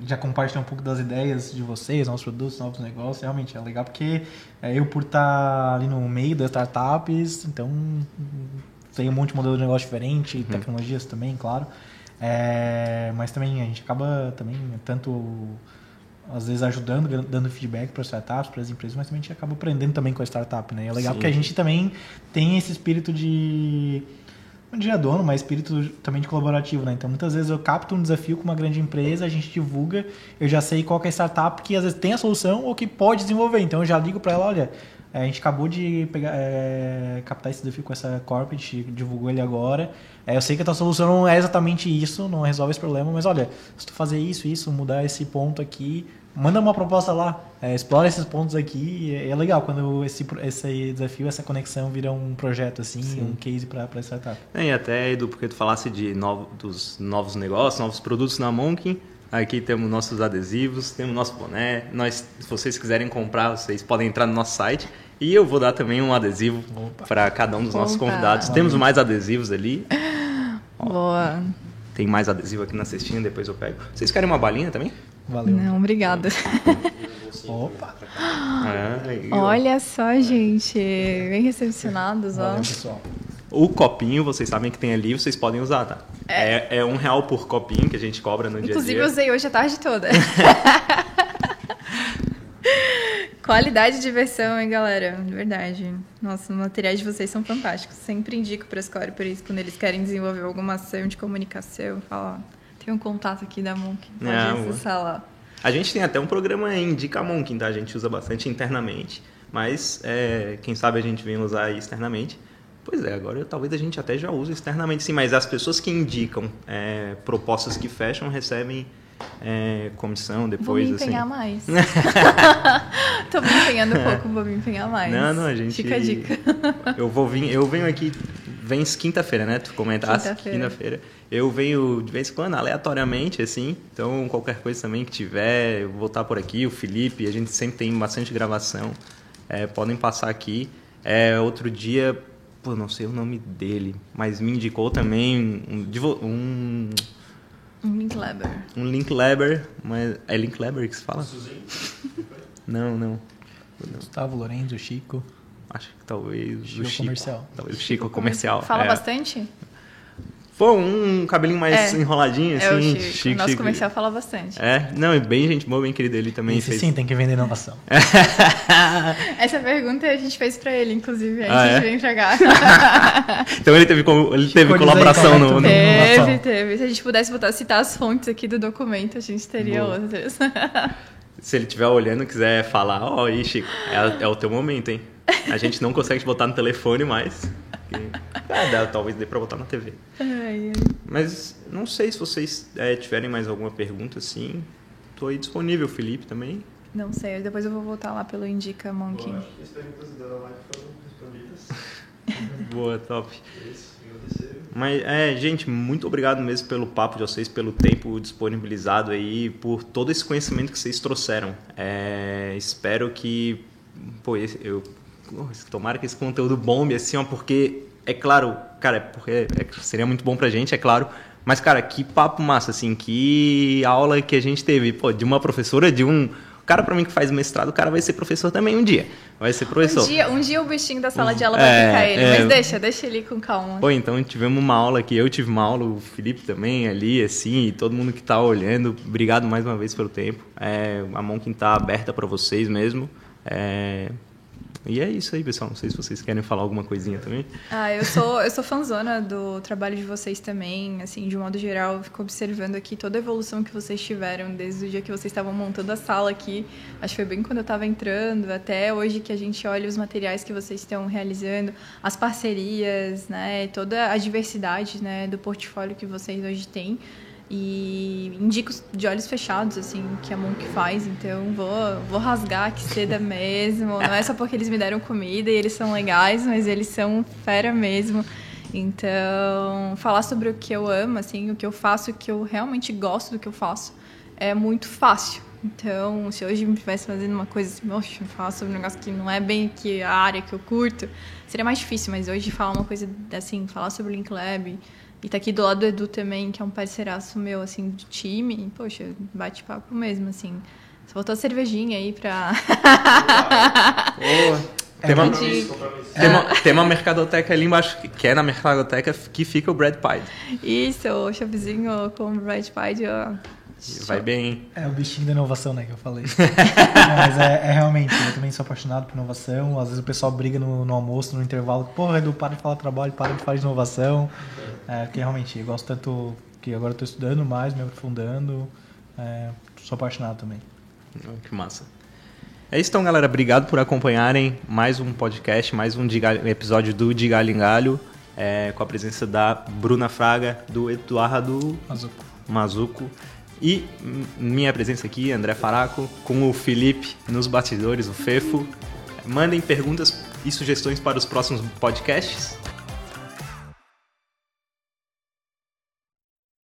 já compartilhei um pouco das ideias de vocês, novos produtos, novos negócios. Realmente é legal porque é, eu, por estar ali no meio das startups, então tem um monte de modelo de negócio diferente, uhum. tecnologias também, claro. É, mas também a gente acaba também tanto às vezes ajudando, dando feedback para as startups, para as empresas, mas também a gente acaba aprendendo também com a startup, né? E é legal Sim. porque a gente também tem esse espírito de não diria dono, mas espírito também de colaborativo, né? Então, muitas vezes eu capto um desafio com uma grande empresa, a gente divulga, eu já sei qual é a startup que às vezes tem a solução ou que pode desenvolver. Então, eu já ligo para ela, olha, é, a gente acabou de pegar, é, captar esse desafio com essa corporate, divulgou ele agora. É, eu sei que a tua solução não é exatamente isso, não resolve esse problema, mas olha, se tu fazer isso, isso, mudar esse ponto aqui, manda uma proposta lá, é, explora esses pontos aqui. É, é, legal quando esse, esse desafio, essa conexão vira um projeto assim, Sim. um case para a startup. É, e até, Edu, porque tu falasse de novo, dos novos negócios, novos produtos na Monkin. Aqui temos nossos adesivos, temos nosso boné. Nós, se vocês quiserem comprar, vocês podem entrar no nosso site. E eu vou dar também um adesivo para cada um dos nossos Opa. convidados. Temos mais adesivos ali. Boa. Tem mais adesivo aqui na cestinha, depois eu pego. Vocês querem uma balinha também? Valeu. Não, obrigada. Opa! É, Olha só, gente. Bem recepcionados, ó. Valeu, pessoal. O copinho, vocês sabem que tem ali, vocês podem usar, tá? É, é, é um real por copinho que a gente cobra no Inclusive, dia a dia. Inclusive, eu usei hoje a tarde toda. Qualidade de versão, hein, galera? Verdade. Nossa, os materiais de vocês são fantásticos. Sempre indico para a por isso, quando eles querem desenvolver alguma ação de comunicação, fala, tem um contato aqui da Monk, pode é, acessar lá. A gente tem até um programa Indica Monk, tá? A gente usa bastante internamente, mas é, quem sabe a gente vem usar externamente. Pois é, agora talvez a gente até já use externamente sim, mas as pessoas que indicam é, propostas que fecham recebem é, comissão depois. Vou me empenhar assim. mais. Tô me empenhando pouco, vou me empenhar mais. Não, não, a gente. Fica a dica. Eu vou vir, eu venho aqui, vens quinta-feira, né? Tu comentaste quinta-feira. Quinta eu venho de vez em quando, aleatoriamente, assim. Então, qualquer coisa também que tiver, eu vou estar por aqui, o Felipe, a gente sempre tem bastante gravação. É, podem passar aqui. É, outro dia, pô, não sei o nome dele, mas me indicou também um, um um Linkleber. Um Linkleber, mas é Linkleber que se fala? não, não. Gustavo Lorenzo, Chico. Acho que talvez Chico o Chico. Comercial. Talvez o Chico comercial. Fala é. bastante? Pô, um cabelinho mais é. enroladinho, assim. É o Chico. Chico o nosso Chico. comercial fala bastante. É, não, é bem gente boa, bem querido. Ele também Esse fez... sim, tem que vender inovação. Essa pergunta a gente fez pra ele, inclusive, antes ah, é? de vir pra cá. então ele teve, ele teve colaboração no, no... Teve, teve. Se a gente pudesse botar, citar as fontes aqui do documento, a gente teria boa. outras. Se ele estiver olhando e quiser falar, ó, oh, aí, Chico, é, é o teu momento, hein? A gente não consegue te botar no telefone mais. Ah, dá, talvez dê para botar na TV. Ai, ai. Mas não sei se vocês é, tiverem mais alguma pergunta, assim. Tô aí disponível, Felipe também. Não sei, depois eu vou voltar lá pelo Indica Monkey. Boa, as perguntas da live foram respondidas. Boa, top. Mas, é, gente, muito obrigado mesmo pelo papo de vocês, pelo tempo disponibilizado aí, por todo esse conhecimento que vocês trouxeram. É, espero que, pô, eu tomara que esse conteúdo bombe, assim, ó, porque, é claro, cara, é porque é, seria muito bom pra gente, é claro, mas, cara, que papo massa, assim, que aula que a gente teve, pô, de uma professora, de um cara para mim que faz mestrado, o cara vai ser professor também um dia. Vai ser professor. Um dia, um dia o bichinho da sala de aula vai é, picar ele, é, mas deixa, deixa ele com calma. Pô, então tivemos uma aula aqui, eu tive uma aula, o Felipe também ali, assim, e todo mundo que tá olhando, obrigado mais uma vez pelo tempo. É, a mão que tá aberta para vocês mesmo. É, e é isso aí, pessoal. Não sei se vocês querem falar alguma coisinha também. Ah, eu sou, eu sou fanzona do trabalho de vocês também. Assim, de modo geral, fico observando aqui toda a evolução que vocês tiveram desde o dia que vocês estavam montando a sala aqui. Acho que foi bem quando eu estava entrando, até hoje que a gente olha os materiais que vocês estão realizando, as parcerias, né? Toda a diversidade né, do portfólio que vocês hoje têm. E indico de olhos fechados, assim, que a Monk faz. Então, vou, vou rasgar que seda mesmo. Não é só porque eles me deram comida e eles são legais, mas eles são fera mesmo. Então, falar sobre o que eu amo, assim, o que eu faço, o que eu realmente gosto do que eu faço, é muito fácil. Então, se hoje me estivesse fazendo uma coisa assim, eu falar sobre um negócio que não é bem que a área que eu curto, seria mais difícil. Mas hoje falar uma coisa assim, falar sobre o Link Lab, e tá aqui do lado do Edu também, que é um parceiraço meu, assim, de time. Poxa, bate papo mesmo, assim. Só faltou a cervejinha aí pra. Boa. Tem uma, de- tem, uma, tem uma mercadoteca ali embaixo, que é na mercadoteca que fica o Brad Pitt. Isso, o choppzinho com o Brad Pitt, ó. Vai bem. É o bichinho da inovação, né, que eu falei. Não, mas é, é realmente, eu também sou apaixonado por inovação. Às vezes o pessoal briga no, no almoço, no intervalo. Porra, Edu, para de falar trabalho, para de falar de inovação. É, porque realmente, eu gosto tanto que agora eu tô estudando mais, me aprofundando. É, sou apaixonado também. Que massa. É isso então, galera. Obrigado por acompanharem mais um podcast, mais um episódio do De Galho em Galho, é, com a presença da Bruna Fraga, do Eduardo Mazuco. Mazuco e minha presença aqui, André Faraco, com o Felipe nos bastidores, o Fefo. Mandem perguntas e sugestões para os próximos podcasts.